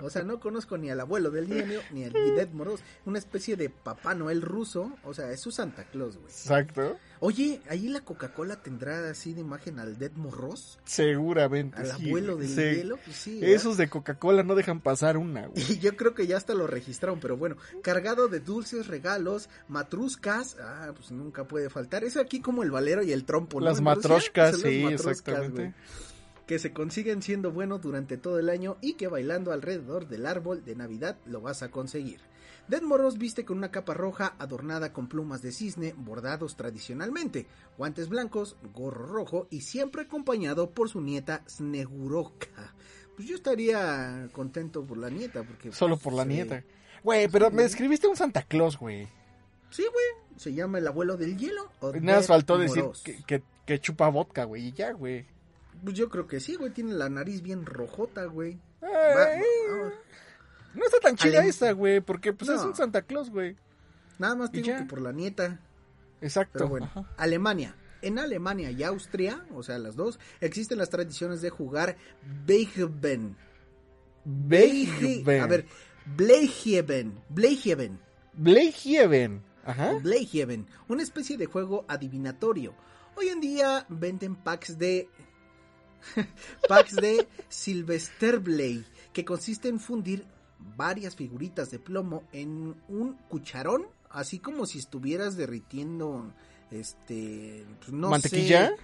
O sea, no conozco ni al abuelo del hielo, ni al Dead Moros. Una especie de Papá Noel ruso. O sea, es su Santa Claus, güey. Exacto. Oye, ahí la Coca-Cola tendrá así de imagen al Dead Moros, Seguramente. al sí, abuelo del Sí. hielo. Pues sí. Esos de Coca-Cola no dejan pasar una, güey. Y yo creo que ya hasta lo registraron, pero bueno, cargado de dulces, regalos, matruscas, ah, pues nunca puede faltar. Eso aquí como el valero y el trompo, ¿no? Las las sí, matruscas, exactamente. güey, Que se consiguen siendo buenos durante todo el año y que bailando alrededor del árbol de Navidad lo vas a conseguir. Dead Moros viste con una capa roja adornada con plumas de cisne bordados tradicionalmente, guantes blancos, gorro rojo y siempre acompañado por su nieta Sneguroka. Pues yo estaría contento por la nieta porque Solo por la nieta. Güey, pero me escribiste un Santa Claus, güey. Sí, güey. Se llama el abuelo del hielo. o Nada más faltó decir que, que, que chupa vodka, güey, y ya, güey. Pues yo creo que sí, güey. Tiene la nariz bien rojota, güey. Va- va- no está tan chida esa, güey, porque pues es un Santa Claus, güey. Nada más ¿Y digo que por la nieta. Exacto. Pero bueno. Ajá. Alemania. En Alemania y Austria, o sea, las dos, existen las tradiciones de jugar Beichben. Beichben. A ver, Bleicheben. Bleicheben. Bleicheben. Ajá. o Blayhaven, una especie de juego adivinatorio. Hoy en día venden packs de packs de Sylvester Blade, que consiste en fundir varias figuritas de plomo en un cucharón, así como si estuvieras derritiendo este pues, no ¿Mantequilla? sé,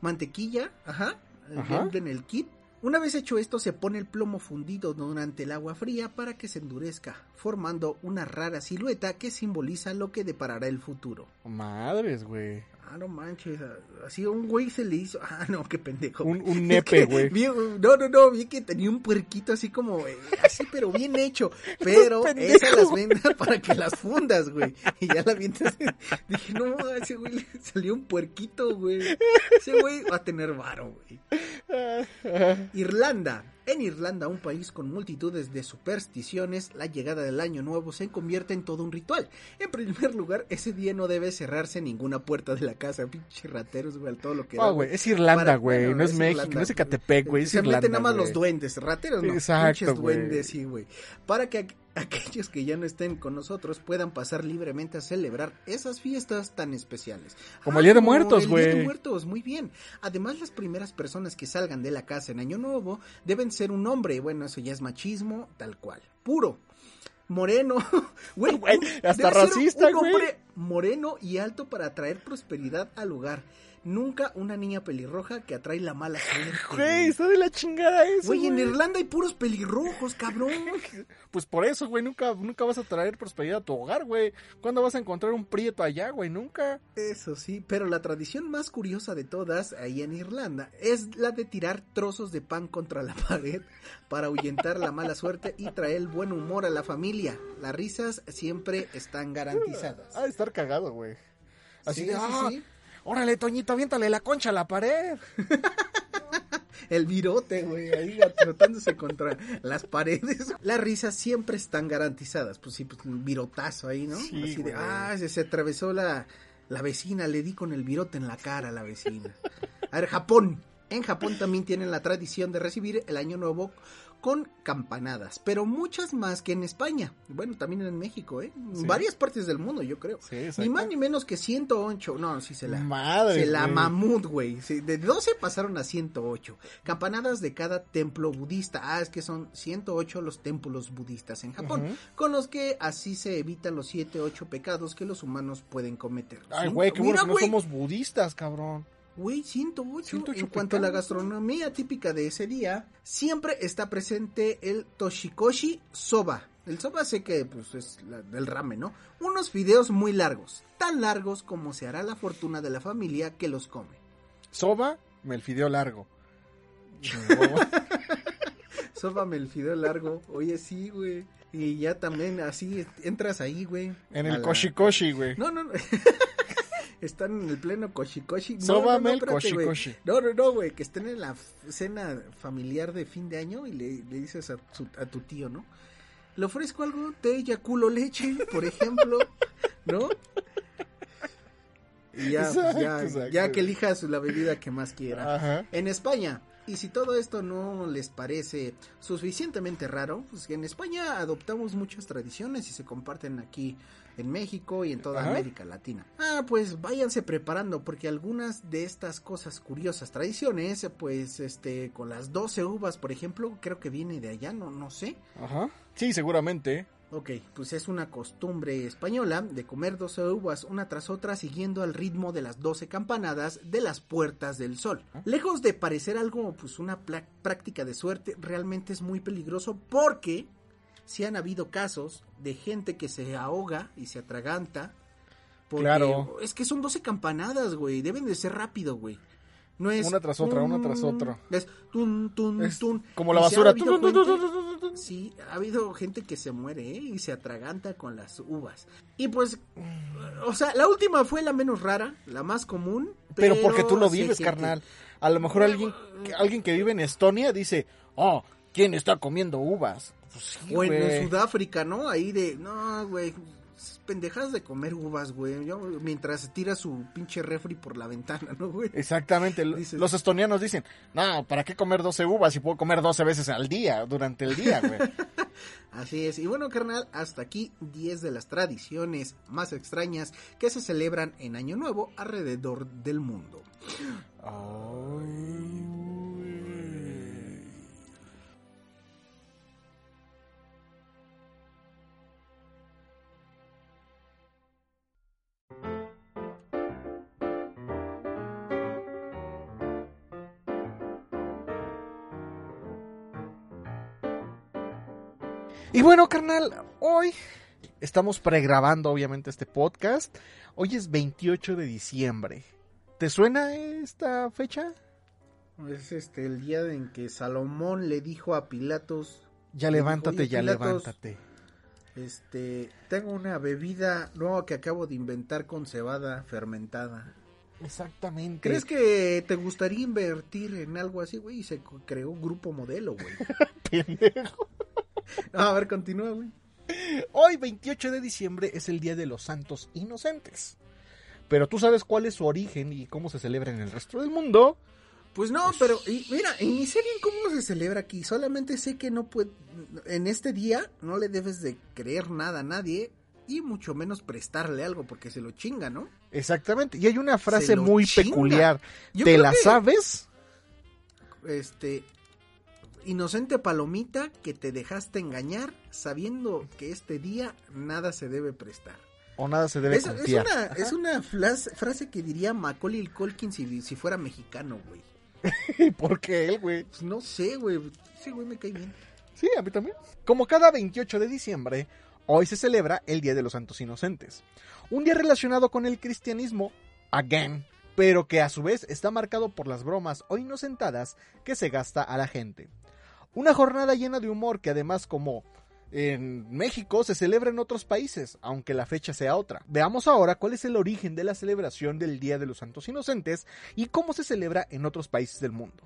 mantequilla, ajá, Ajá. venden el kit. Una vez hecho esto, se pone el plomo fundido durante el agua fría para que se endurezca, formando una rara silueta que simboliza lo que deparará el futuro. Madres, güey. Ah, no manches, así un güey se le hizo. Ah, no, qué pendejo. Un, un nepe, güey. vi- no, no, no, vi que tenía un puerquito así como, eh, así, pero bien hecho. Pero esas las venden para que las fundas, güey. Y ya la avientas. Dije, no, a ese güey le salió un puerquito, güey. Ese güey va a tener varo, güey. Irlanda. En Irlanda, un país con multitudes de supersticiones, la llegada del año nuevo se convierte en todo un ritual. En primer lugar, ese día no debe cerrarse ninguna puerta de la casa. Pinche rateros, güey, todo lo que da, Ah, güey, es Irlanda, güey. bueno, no es, es México, Irlanda, no es. Ecatepec, güey. Es se Irlanda. meten nada más los duendes, rateros no. Exacto, Pinches duendes, sí, güey. Para que aquellos que ya no estén con nosotros puedan pasar libremente a celebrar esas fiestas tan especiales. Como el Día de como Muertos, El Día de güey. Muertos, muy bien. Además, las primeras personas que salgan de la casa en Año Nuevo deben ser un hombre. Bueno, eso ya es machismo, tal cual. Puro. Moreno, güey, Güey, hasta racista, güey. hombre moreno y alto para traer prosperidad al lugar. Nunca una niña pelirroja que atrae la mala suerte. Güey, está de la chingada eso. Güey, en. Irlanda hay puros pelirrojos, cabrón. Pues por eso, güey, nunca, nunca vas a traer prosperidad a tu hogar, güey. ¿Cuándo vas a encontrar un prieto allá, güey? Nunca. Eso sí, pero la tradición más curiosa de todas ahí en Irlanda es la de tirar trozos de pan contra la pared para ahuyentar la mala suerte y traer el buen humor a la familia. Las risas siempre están garantizadas. De estar cagado, güey. Así Sí, sí, ah, sí. Órale, Toñito, aviéntale la concha a la pared. El virote, güey, ahí trotándose contra las paredes. Las risas siempre están garantizadas. Pues sí, pues un virotazo ahí, ¿no? Sí, Así de, ah, se, se atravesó la, la vecina, le di con el virote en la cara a la vecina. A ver, Japón. En Japón también tienen la tradición de recibir el año nuevo con campanadas, pero muchas más que en España. Bueno, también en México, ¿eh? Sí. varias partes del mundo, yo creo. Sí. Ni más ni menos que 108. No, sí se la. Madre, Se la mamut, güey. Sí, de 12 pasaron a 108. Campanadas de cada templo budista. Ah, es que son 108 los templos budistas en Japón. Con los que así se evitan los 7, 8 pecados que los humanos pueden cometer. Ay, güey, qué bueno que no somos budistas, cabrón. Güey, 108. 108 en cuanto a la gastronomía típica de ese día, siempre está presente el toshikoshi soba. El soba sé que pues, es la- del ramen, ¿no? Unos fideos muy largos, tan largos como se hará la fortuna de la familia que los come. Soba, el fideo largo. Sóbame el fideo largo. Oye, sí, güey. Y ya también así entras ahí, güey. en el la- koshikoshi, güey. No, no, no. Están en el pleno koshikoshi. No, no, no, espérate. No, no, no, güey. Que estén en la cena familiar de fin de año y le, le dices a, su- a tu tío, ¿no? Le ofrezco algo, té, yaculo, leche, por ejemplo, ¿no? Y ya, Exacto, ya, exacto. ya que elijas la bebida que más quiera Ajá. en España. Y si todo esto no les parece suficientemente raro, pues en España adoptamos muchas tradiciones y se comparten aquí en México y en toda Ajá. América Latina. Ah, pues váyanse preparando porque algunas de estas cosas curiosas, tradiciones, pues este con las 12 uvas, por ejemplo, creo que viene de allá, no no sé. Ajá. Sí, seguramente. Ok, pues es una costumbre española de comer 12 uvas una tras otra siguiendo al ritmo de las 12 campanadas de las puertas del sol. Lejos de parecer algo, pues una práctica de suerte, realmente es muy peligroso porque si han habido casos de gente que se ahoga y se atraganta. Porque Claro. Es que son 12 campanadas, güey, deben de ser rápido, güey. No es Una tras otra, una tras otra. Es tun, tun, Es tun. como la basura. Tun, Sí, ha habido gente que se muere ¿eh? y se atraganta con las uvas. Y pues, o sea, la última fue la menos rara, la más común. Pero porque tú lo vives, carnal. A lo mejor alguien, que- alguien que vive en Estonia dice, oh, ¿quién está comiendo uvas? Pues sí, O en, en. Sudáfrica, ¿no? Ahí de, no, güey, pendejas de comer uvas, güey. Yo, mientras tira su pinche refri por la ventana, ¿no, güey? Exactamente. Dices- Los estonianos dicen, no, ¿para qué comer 12 uvas si puedo comer 12 veces al día, durante el día, güey? Así es. Y bueno, carnal, hasta aquí 10 de las tradiciones más extrañas que se celebran en Año Nuevo alrededor del mundo. Y bueno, carnal, hoy estamos pregrabando obviamente este podcast. Hoy es 28 de diciembre. ¿Te suena esta fecha? Es este el día en que Salomón le dijo a Pilatos, Ya dijo, levántate, "Oye, ya Pilatos, levántate. este, tengo una bebida nueva que acabo de inventar con cebada fermentada. Exactamente. ¿Crees que te gustaría invertir en algo así, güey? Y se creó un grupo modelo, güey. pendejo? No, a ver, continúa, güey. Hoy, 28 de diciembre, es el Día de los Santos Inocentes. Pero tú sabes cuál es su origen y cómo se celebra en el resto del mundo. Pues no, pero y mira, ni sé bien cómo se celebra aquí. Solamente sé que no puede, en este día no le debes de creer nada a nadie y mucho menos prestarle algo porque se lo chinga, ¿no? Exactamente. Y hay una frase muy chinga. peculiar. Yo ¿Te la que, sabes? Este, inocente palomita que te dejaste engañar sabiendo que este día nada se debe prestar. ¿O nada se debe Es, es confiar? una, es una frase que diría Macaulay Culkin si, si fuera mexicano, güey. ¿Por qué él, güey? Pues no sé, güey. Ese güey me cae bien. Sí, a mí también. Como cada 28 de diciembre, hoy se celebra el Día de los Santos Inocentes. Un día relacionado con el cristianismo, again, pero que a su vez está marcado por las bromas o inocentadas que se gasta a la gente. Una jornada llena de humor que además como en México se celebra en otros países, aunque la fecha sea otra. Veamos ahora cuál es el origen de la celebración del Día de los Santos Inocentes y cómo se celebra en otros países del mundo.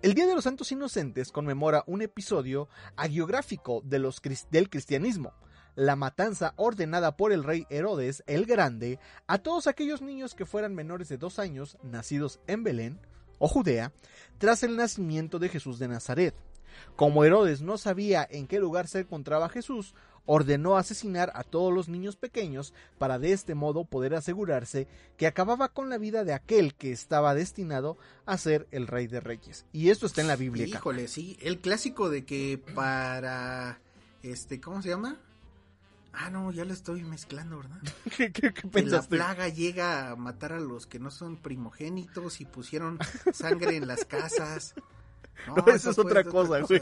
El Día de los Santos Inocentes conmemora un episodio cris- del cristianismo, la matanza ordenada por el rey Herodes el Grande a todos aquellos niños que fueran menores de dos años nacidos en Belén o Judea tras el nacimiento de Jesús de Nazaret. Como Herodes no sabía en qué lugar se encontraba Jesús, ordenó asesinar a todos los niños pequeños para de este modo poder asegurarse que acababa con la vida de aquel que estaba destinado a ser el rey de reyes. Y esto está en la Biblia. Híjole, sí. El clásico de que para. Este, ¿cómo se llama? Ah, no, ya lo estoy mezclando, ¿verdad? ¿Qué, qué- qué Que la pensaste? plaga llega a matar a los que no son primogénitos y pusieron sangre en las casas. No, esa es otra cosa, güey.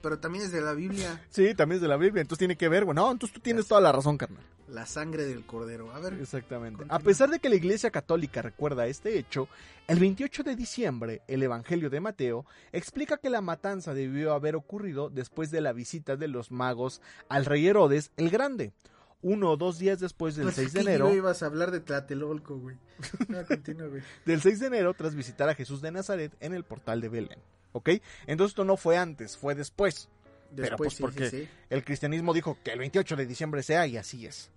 Pero también es de la Biblia, Sí, también es de la Biblia, entonces tiene que ver, güey. No, entonces tú tienes toda la razón, carnal. la sangre del cordero. A ver, Exactamente. Continúa. A pesar de que la Iglesia Católica recuerda este hecho, el 28 de diciembre el Evangelio de Mateo explica que la matanza debió haber ocurrido después de la visita de los magos al rey Herodes el Grande, uno o dos días después del pues 6 de enero, yo ibas a hablar de Tlatelolco, güey. No, continúa, güey. del 6 de enero tras visitar a Jesús de Nazaret en el portal de Belén. ¿Ok? Entonces esto no fue antes, fue después. Pero pues Después, sí, porque sí, sí. el cristianismo dijo que el 28 de diciembre sea y así es.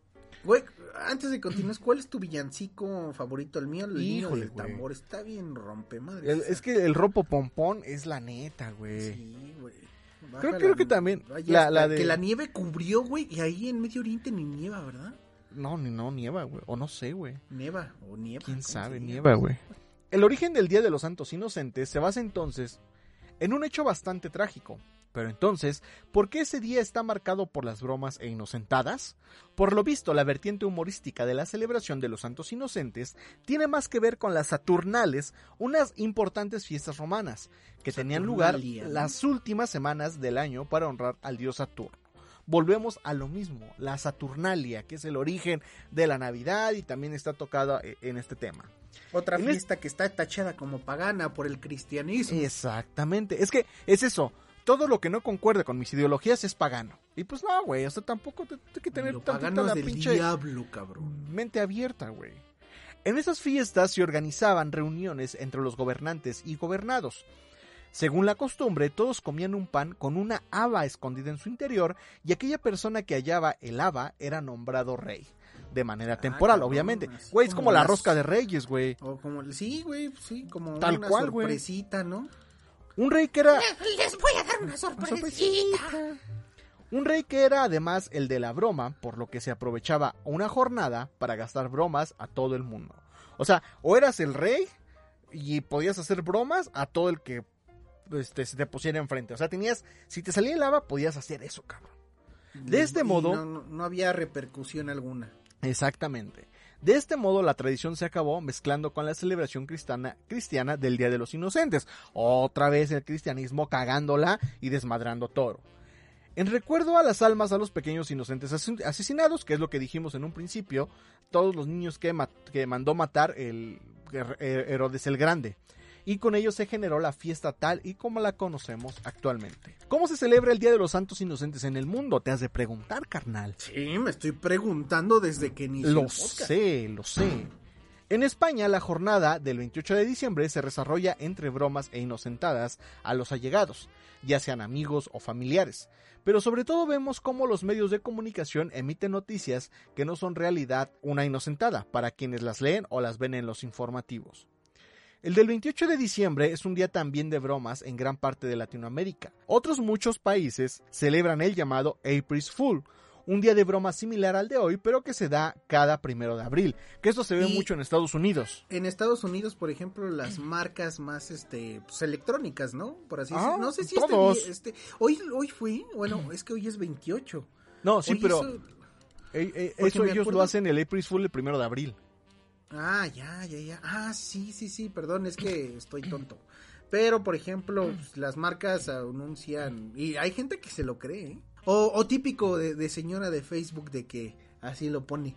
Güey, antes de continuar, ¿cuál es tu villancico favorito? El mío, el Híjole, del güey. tambor. Está bien rompe, madre. El- es que el ropo pompón es la neta, güey. Sí, güey. Creo- que también la- la de- Que la nieve cubrió, güey, y ahí en Medio Oriente ni nieva, ¿verdad? No, ni no, nieva, güey. O no sé, güey. Nieva o nieva. ¿Quién ¿cómo sabe? Nieva, güey. El origen del Día de los Santos Inocentes se basa entonces en un hecho bastante trágico. Pero entonces, ¿por qué ese día está marcado por las bromas e inocentadas? Por lo visto, la vertiente humorística de la celebración de los Santos Inocentes tiene más que ver con las Saturnales, unas importantes fiestas romanas, que tenían lugar las últimas semanas del año para honrar al dios Saturno. Volvemos a lo mismo, la Saturnalia, que es el origen de la Navidad y también está tocada eh, en este tema. Otra En fiesta que está tachada como pagana por el cristianismo. Exactamente. Es que es eso. Todo lo que no concuerde con mis ideologías es pagano. Y pues no, güey. O sea, tampoco te- hay que tener Lo tantita pagano la es del pinche diablo, cabrón. mente abierta, güey. En esas fiestas se organizaban reuniones entre los gobernantes y gobernados. Según la costumbre, todos comían un pan con una haba escondida en su interior y aquella persona que hallaba el haba era nombrado rey. De manera temporal, Ah, cabrón, obviamente. Güey, es como como la rosca de reyes, güey. O como, sí, güey, sí, como Tal una cual, sorpresita, ¿no? Un rey que era... Les voy a dar una sorpresita. Un rey que era además el de la broma, por lo que se aprovechaba una jornada para gastar bromas a todo el mundo. O sea, o eras el rey y podías hacer bromas a todo el que este, se te pusiera enfrente. O sea, tenías, si te salía lava, podías hacer eso, cabrón. De este Y modo- No, había repercusión alguna. Exactamente. De este modo la tradición se acabó mezclando con la celebración cristiana, cristiana del Día de los Inocentes. Otra vez el cristianismo cagándola y desmadrando todo. En recuerdo a las almas a los pequeños inocentes asesin- asesinados, que es lo que dijimos en un principio, todos los niños que, que mandó matar el Her- Herodes el Grande. Y con ello se generó la fiesta tal y como la conocemos actualmente. ¿Cómo se celebra el Día de los Santos Inocentes en el mundo? Te has de preguntar, carnal. Sí, me estoy preguntando desde que inició Lo sé, lo sé. En España, la jornada del 28 de diciembre se desarrolla entre bromas e inocentadas a los allegados, ya sean amigos o familiares. Pero sobre todo vemos cómo los medios de comunicación emiten noticias que no son realidad una inocentada para quienes las leen o las ven en los informativos. El del 28 de diciembre es un día también de bromas en gran parte de Latinoamérica. Otros muchos países celebran el llamado April's Fool, un día de broma similar al de hoy, pero que se da cada primero de abril, que esto se ve Y- mucho en Estados Unidos. En Estados Unidos, por ejemplo, las marcas más este pues, electrónicas, ¿no? Por así Ah, decirlo. No sé si este todos. este, hoy hoy fui, bueno, es que hoy es 28. No, sí, Hoy pero eh, eh, eso me ellos acuerdo- lo hacen el April's Fool el primero de abril. Ah, ya, ya, ya. Ah, sí, sí, sí, perdón, es que estoy tonto. Pero, por ejemplo, pues, las marcas anuncian, y hay gente que se lo cree, ¿eh? O, o típico de, de señora de Facebook de que así lo pone.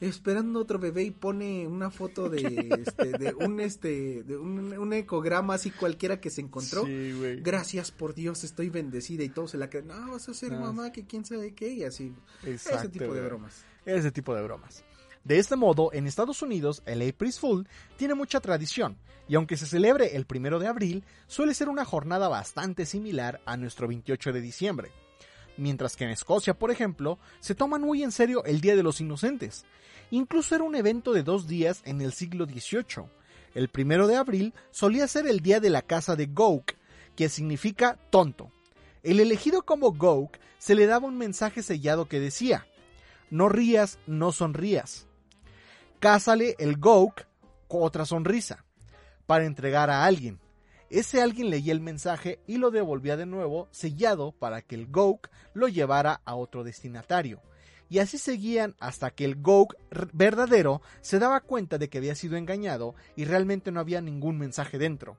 Esperando otro bebé y pone una foto de, este, de un este, de un, un ecograma así cualquiera que se encontró. Sí. Gracias por Dios, estoy bendecida y todos se la creen. No, vas a ser No. mamá, que quién sabe qué, y así. Ese Exacto, tipo de bromas. ese tipo de bromas. De este modo, en Estados Unidos, el April's Fool tiene mucha tradición, y aunque se celebre el primero de abril, suele ser una jornada bastante similar a nuestro 28 de diciembre. Mientras que en Escocia, por ejemplo, se toman muy en serio el Día de los Inocentes. Incluso era un evento de dos días en el siglo XVIII. El primero de abril solía ser el día de la casa de Gouk, que significa tonto. El elegido como Gouk se le daba un mensaje sellado que decía: No rías, no sonrías. Cásale el Gouk con otra sonrisa para entregar a alguien. Ese alguien leía el mensaje y lo devolvía de nuevo sellado para que el Gouk lo llevara a otro destinatario. Y así seguían hasta que el Gouk verdadero se daba cuenta de que había sido engañado y realmente no había ningún mensaje dentro.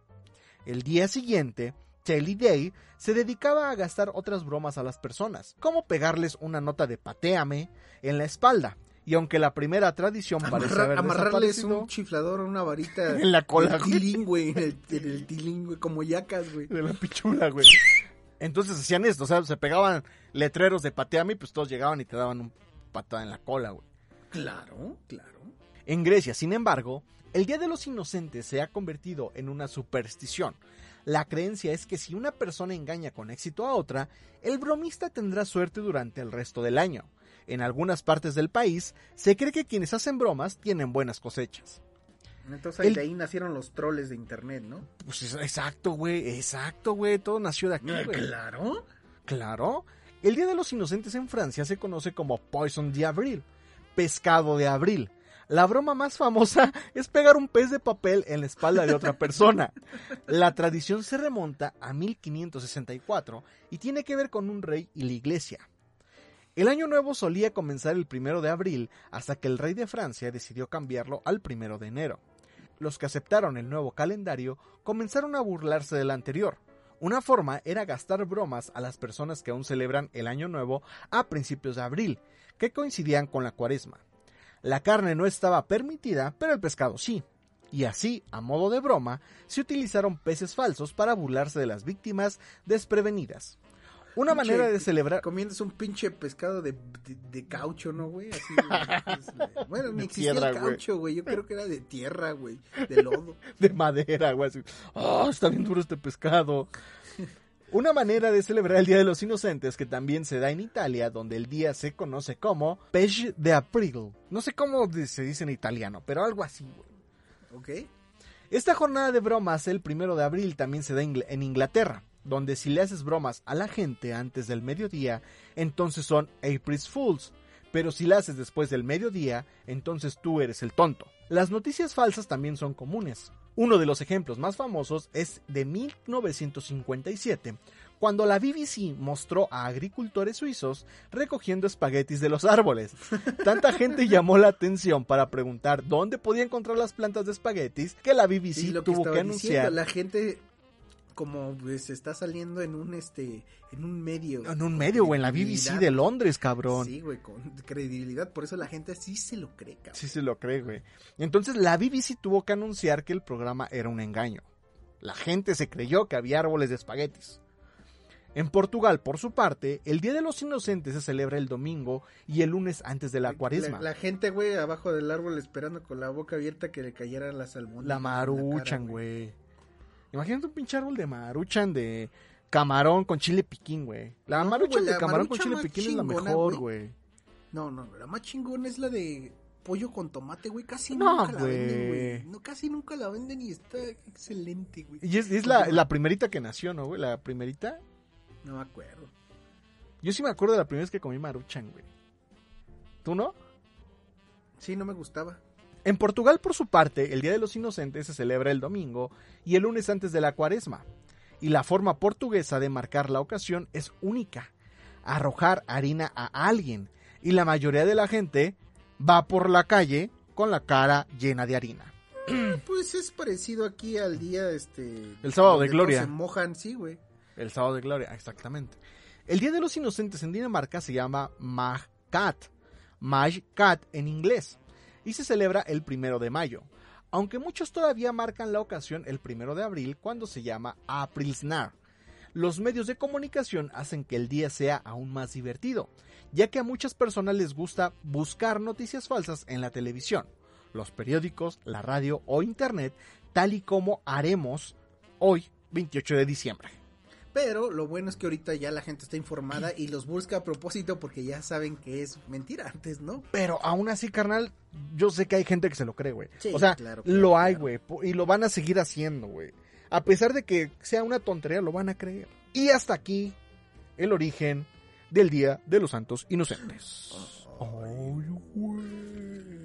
El día siguiente, Telly Day se dedicaba a gastar otras bromas a las personas, como pegarles una nota de pateame en la espalda. Y aunque la primera tradición parece Amarrar- haber amarrarles un chiflador, una varita En la cola, güey, en el, en el tilín, güey, como yacas, güey. de la pichula, güey. Entonces hacían esto, o sea, se pegaban letreros de pateame y pues todos llegaban y te daban un patada en la cola, güey. Claro, claro. En Grecia, sin embargo, el Día de los Inocentes se ha convertido en una superstición. La creencia es que si una persona engaña con éxito a otra, el bromista tendrá suerte durante el resto del año. En algunas partes del país se cree que quienes hacen bromas tienen buenas cosechas. Entonces El- de ahí nacieron los troles de internet, ¿no? Pues es- exacto, güey, exacto, güey, todo nació de aquí, güey. Claro. Claro. El Día de los Inocentes en Francia se conoce como Poisson d'Avril, pescado de abril. La broma más famosa es pegar un pez de papel en la espalda de otra persona. La tradición se remonta a 1564 y tiene que ver con un rey y la iglesia. El año nuevo solía comenzar el primero de abril hasta que el rey de Francia decidió cambiarlo al primero de enero. Los que aceptaron el nuevo calendario comenzaron a burlarse del anterior. Una forma era gastar bromas a las personas que aún celebran el año nuevo a principios de abril, que coincidían con la cuaresma. La carne no estaba permitida, pero el pescado sí. Y así, a modo de broma, se utilizaron peces falsos para burlarse de las víctimas desprevenidas. Una Pinche- manera de celebrar... Comiendas un pinche pescado de, de, de caucho, ¿no, güey? Así, es- bueno, ni existía piedra, el caucho, güey. Yo creo que era de tierra, güey. De lodo. de madera, güey. así, "Ah, está bien duro este pescado. Una manera de celebrar el Día de los Inocentes que también se da en Italia, donde el día se conoce como Pege de April. No sé cómo se dice en italiano, pero algo así, güey. ¿Ok? Esta jornada de bromas el primero de abril también se da en Inglaterra, donde si le haces bromas a la gente antes del mediodía, entonces son April's Fools, pero si la haces después del mediodía, entonces tú eres el tonto. Las noticias falsas también son comunes. Uno de los ejemplos más famosos es de 1957, cuando la BBC mostró a agricultores suizos recogiendo espaguetis de los árboles. Tanta gente llamó la atención para preguntar dónde podía encontrar las plantas de espaguetis que la BBC Sí, lo tuvo que estaba anunciar diciendo, la gente como pues está saliendo en un este en un medio en un medio, güey, en la BBC de Londres, cabrón. Sí, güey, con credibilidad, por eso la gente sí se lo cree, cabrón. Sí se lo cree, güey. Entonces la BBC tuvo que anunciar que el programa era un engaño. La gente se creyó que había árboles de espaguetis. En Portugal, por su parte, el Día de los Inocentes se celebra el domingo y el lunes antes de la cuaresma. La, la gente, güey, abajo del árbol esperando con la boca abierta que le cayeran las albóndigas. La maruchan, güey. Imagínate un pinche árbol de maruchan de camarón con chile piquín, güey. La No, maruchan de la camarón con chile piquín es la mejor, güey. No, no, la más chingona es la de pollo con tomate, güey. Casi No, nunca la venden, güey. No, casi nunca la venden y está excelente, güey. Y es, es la, la primerita que nació, ¿no, güey? La primerita. No me acuerdo. Yo sí me acuerdo de la primera vez que comí maruchan, güey. ¿Tú no? Sí, no me gustaba. En Portugal, por su parte, el Día de los Inocentes se celebra el domingo y el lunes antes de la cuaresma. Y la forma portuguesa de marcar la ocasión es única. Arrojar harina a alguien. Y la mayoría de la gente va por la calle con la cara llena de harina. Pues es parecido aquí al día, este... El sábado de gloria. Se mojan, sí, güey. El sábado de gloria, exactamente. El Día de los Inocentes en Dinamarca se llama Magkat. Magkat en inglés. Y se celebra el primero de mayo. Aunque muchos todavía marcan la ocasión el primero de abril cuando se llama Aprilsnar. Los medios de comunicación hacen que el día sea aún más divertido, ya que a muchas personas les gusta buscar noticias falsas en la televisión, los periódicos, la radio o internet, tal y como haremos hoy, 28 de diciembre. Pero lo bueno es que ahorita ya la gente está informada y los busca a propósito porque ya saben que es mentira antes, ¿no? Pero aún así, carnal, yo sé que hay gente que se lo cree, güey. Sí, o sea, claro, claro, lo hay, güey. Y lo van a seguir haciendo, güey. A pesar de que sea una tontería, lo van a creer. Y hasta aquí el origen del Día de los Santos Inocentes. Ay, güey.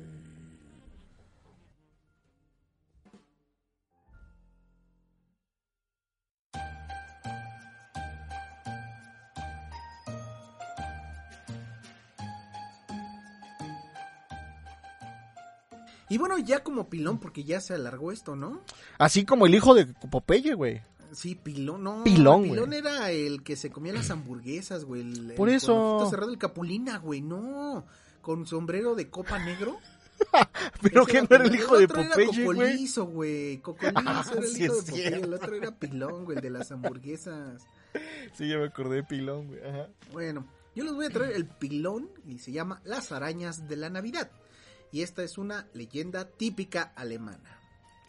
Y bueno, ya como pilón, porque ya se alargó esto, ¿no? Así como el hijo de Popeye, güey. Sí, pilón, no. Pilón, Pilón güey. era el que se comía las hamburguesas, güey. el- Por el eso. cerrado, el capulina, güey, no. Con sombrero de copa negro. Pero que no era el hijo de otro era Popeye, güey. Cocolizo, güey. Cocolizo Ah, era el sí hijo de Popeye. cierto. El otro era pilón, güey, el de las hamburguesas. Sí, ya me acordé de Pilón, güey. Ajá. Bueno, yo les voy a traer el pilón y se llama Las arañas de la Navidad. Y esta es una leyenda típica alemana.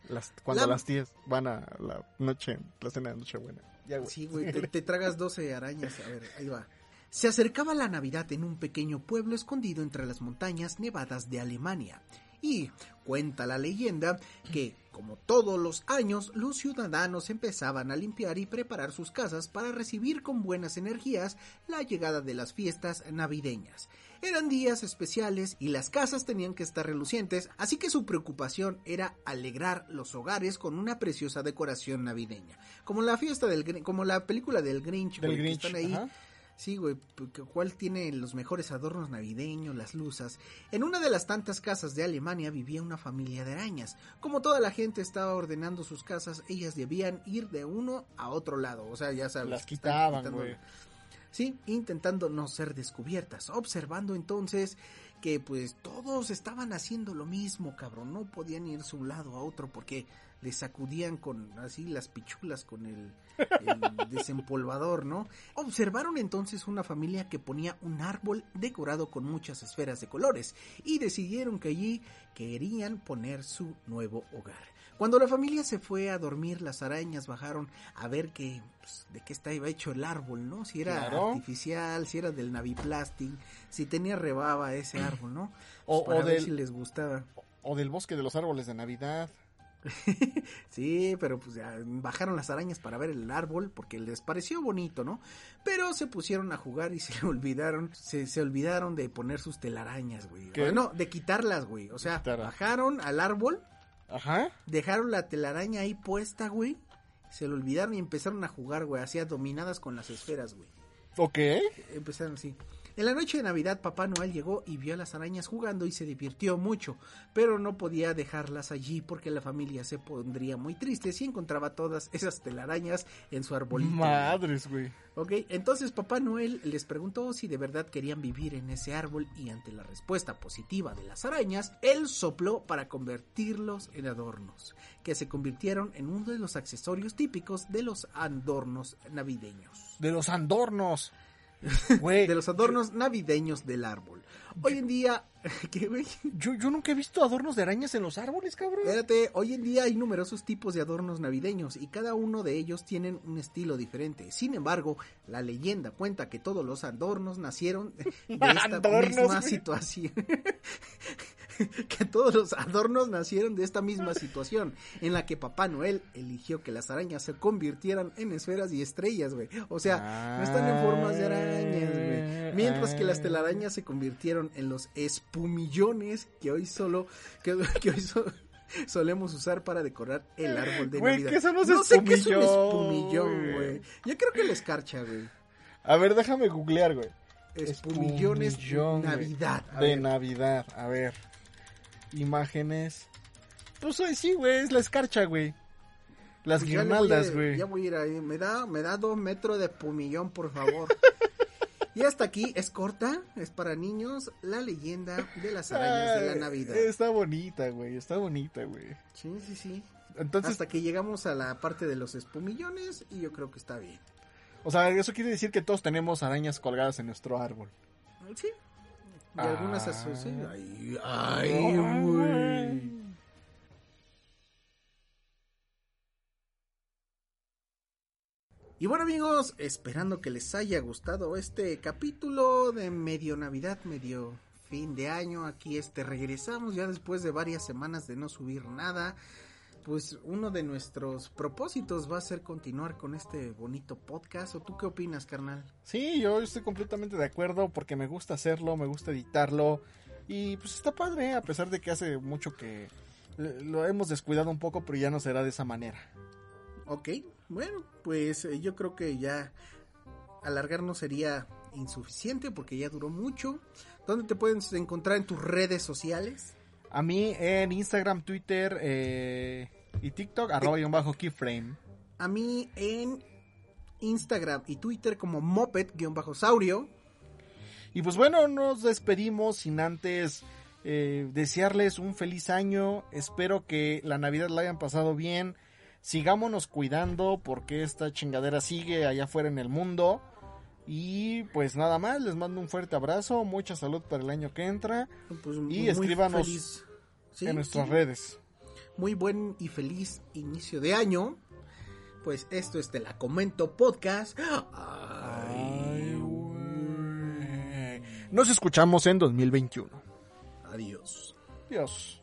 Las, cuando La- las tías van a la noche, la cena de Nochebuena. Güey. Sí, güey, te, te tragas 12 arañas. A ver, ahí va. Se acercaba la Navidad en un pequeño pueblo escondido entre las montañas nevadas de Alemania. Y cuenta la leyenda que, como todos los años, los ciudadanos empezaban a limpiar y preparar sus casas para recibir con buenas energías la llegada de las fiestas navideñas. Eran días especiales y las casas tenían que estar relucientes, así que su preocupación era alegrar los hogares con una preciosa decoración navideña. Como la fiesta del como la película del Grinch, Del güey, que Grinch. están ahí. ajá. Sí, güey, cuál tiene los mejores adornos navideños, las luces. En una de las tantas casas de Alemania vivía una familia de arañas. Como toda la gente estaba ordenando sus casas, ellas debían ir de uno a otro lado. O sea, ya sabes. Las quitaban, güey. Sí, intentando no ser descubiertas, observando entonces que pues todos estaban haciendo lo mismo, cabrón, no podían irse un lado a otro porque les sacudían con así las pichulas con el, el desempolvador, ¿no? Observaron entonces una familia que ponía un árbol decorado con muchas esferas de colores y decidieron que allí querían poner su nuevo hogar. Cuando la familia se fue a dormir, las arañas bajaron a ver que, pues, de qué estaba hecho el árbol, ¿no? Si era Claro. artificial, si era del Naviplastic, si tenía rebaba ese árbol, ¿no? O- Pues para o ver del- si les gustaba. O del bosque de los árboles de Navidad. Sí, pero pues ya bajaron las arañas para ver el árbol porque les pareció bonito, ¿no? Pero se pusieron a jugar y se olvidaron, se, se olvidaron de poner sus telarañas, güey. ¿Qué? No, de quitarlas, güey. O sea, bajaron al árbol, Ajá. dejaron la telaraña ahí puesta, güey. Se lo olvidaron y empezaron a jugar, güey, así dominadas con las esferas, güey. Ok. Empezaron así. En la noche de Navidad, Papá Noel llegó y vio a las arañas jugando y se divirtió mucho, pero no podía dejarlas allí porque la familia se pondría muy triste si encontraba todas esas telarañas en su arbolito. Madres, güey. Ok, entonces Papá Noel les preguntó si de verdad querían vivir en ese árbol y ante la respuesta positiva de las arañas, él sopló para convertirlos en adornos, que se convirtieron en uno de los accesorios típicos de los adornos navideños. De los andornos. De los adornos navideños del árbol. Hoy en día, ¿qué güey? Yo, yo nunca he visto adornos de arañas en los árboles, cabrón. Espérate, hoy en día hay numerosos tipos de adornos navideños y cada uno de ellos tienen un estilo diferente. Sin embargo, la leyenda cuenta que todos los adornos nacieron de esta misma güey. situación. que todos los adornos nacieron de esta misma situación en la que Papá Noel eligió que las arañas se convirtieran en esferas y estrellas, güey. O sea, no están en formas de arañas, güey. Mientras que las telarañas se convirtieron en los espumillones que hoy solo que, que hoy so- solemos usar para decorar el árbol de Güey, Navidad. ¿qué son los no sé qué es un espumillón, güey? Yo creo que la escarcha, güey. A ver, déjame googlear, güey. Espumillones Espumillón, güey. Navidad. De ver. Navidad. A ver. Imágenes. Pues hoy sí, güey. Es la escarcha, güey. Las Pues guirnaldas, güey. Ya voy a ir ahí. Me da, me da dos metros de espumillón, por favor. y hasta aquí es corta, es para niños, la leyenda de las arañas de la Navidad. Está bonita, güey. Está bonita, güey. Sí, sí, sí. Entonces, Hasta que llegamos a la parte de los espumillones y yo creo que está bien. o sea, eso quiere decir que todos tenemos arañas colgadas en nuestro árbol. Sí. Y algunas Ah. asocian. Ay, ay, güey. Y bueno amigos, esperando que les haya gustado este capítulo de medio Navidad, medio fin de año. Aquí este regresamos ya después de varias semanas de no subir nada. Pues uno de nuestros propósitos va a ser continuar con este bonito podcast. ¿O tú qué opinas, carnal? Sí, yo estoy completamente de acuerdo porque me gusta hacerlo, me gusta editarlo y pues está padre, a pesar de que hace mucho que lo hemos descuidado un poco, pero ya no será de esa manera. Ok, bueno, pues eh, yo creo que ya alargarnos sería insuficiente porque ya duró mucho. ¿Dónde te pueden encontrar en tus redes sociales? A mí en Instagram, Twitter eh, y TikTok, arroba y un bajo keyframe. A mí en Instagram y Twitter como moped-saurio. Y pues bueno, nos despedimos sin antes eh, desearles un feliz año. Espero que la Navidad la hayan pasado bien. Sigámonos cuidando porque esta chingadera sigue allá afuera en el mundo. Y pues nada más, les mando un fuerte abrazo, mucha salud para el año que entra Pues, Y escríbanos Sí, en nuestras sí, redes. Muy buen y feliz inicio de año. Pues esto es Te la Comento Podcast. Ay. Nos escuchamos en 2021. Adiós. Dios.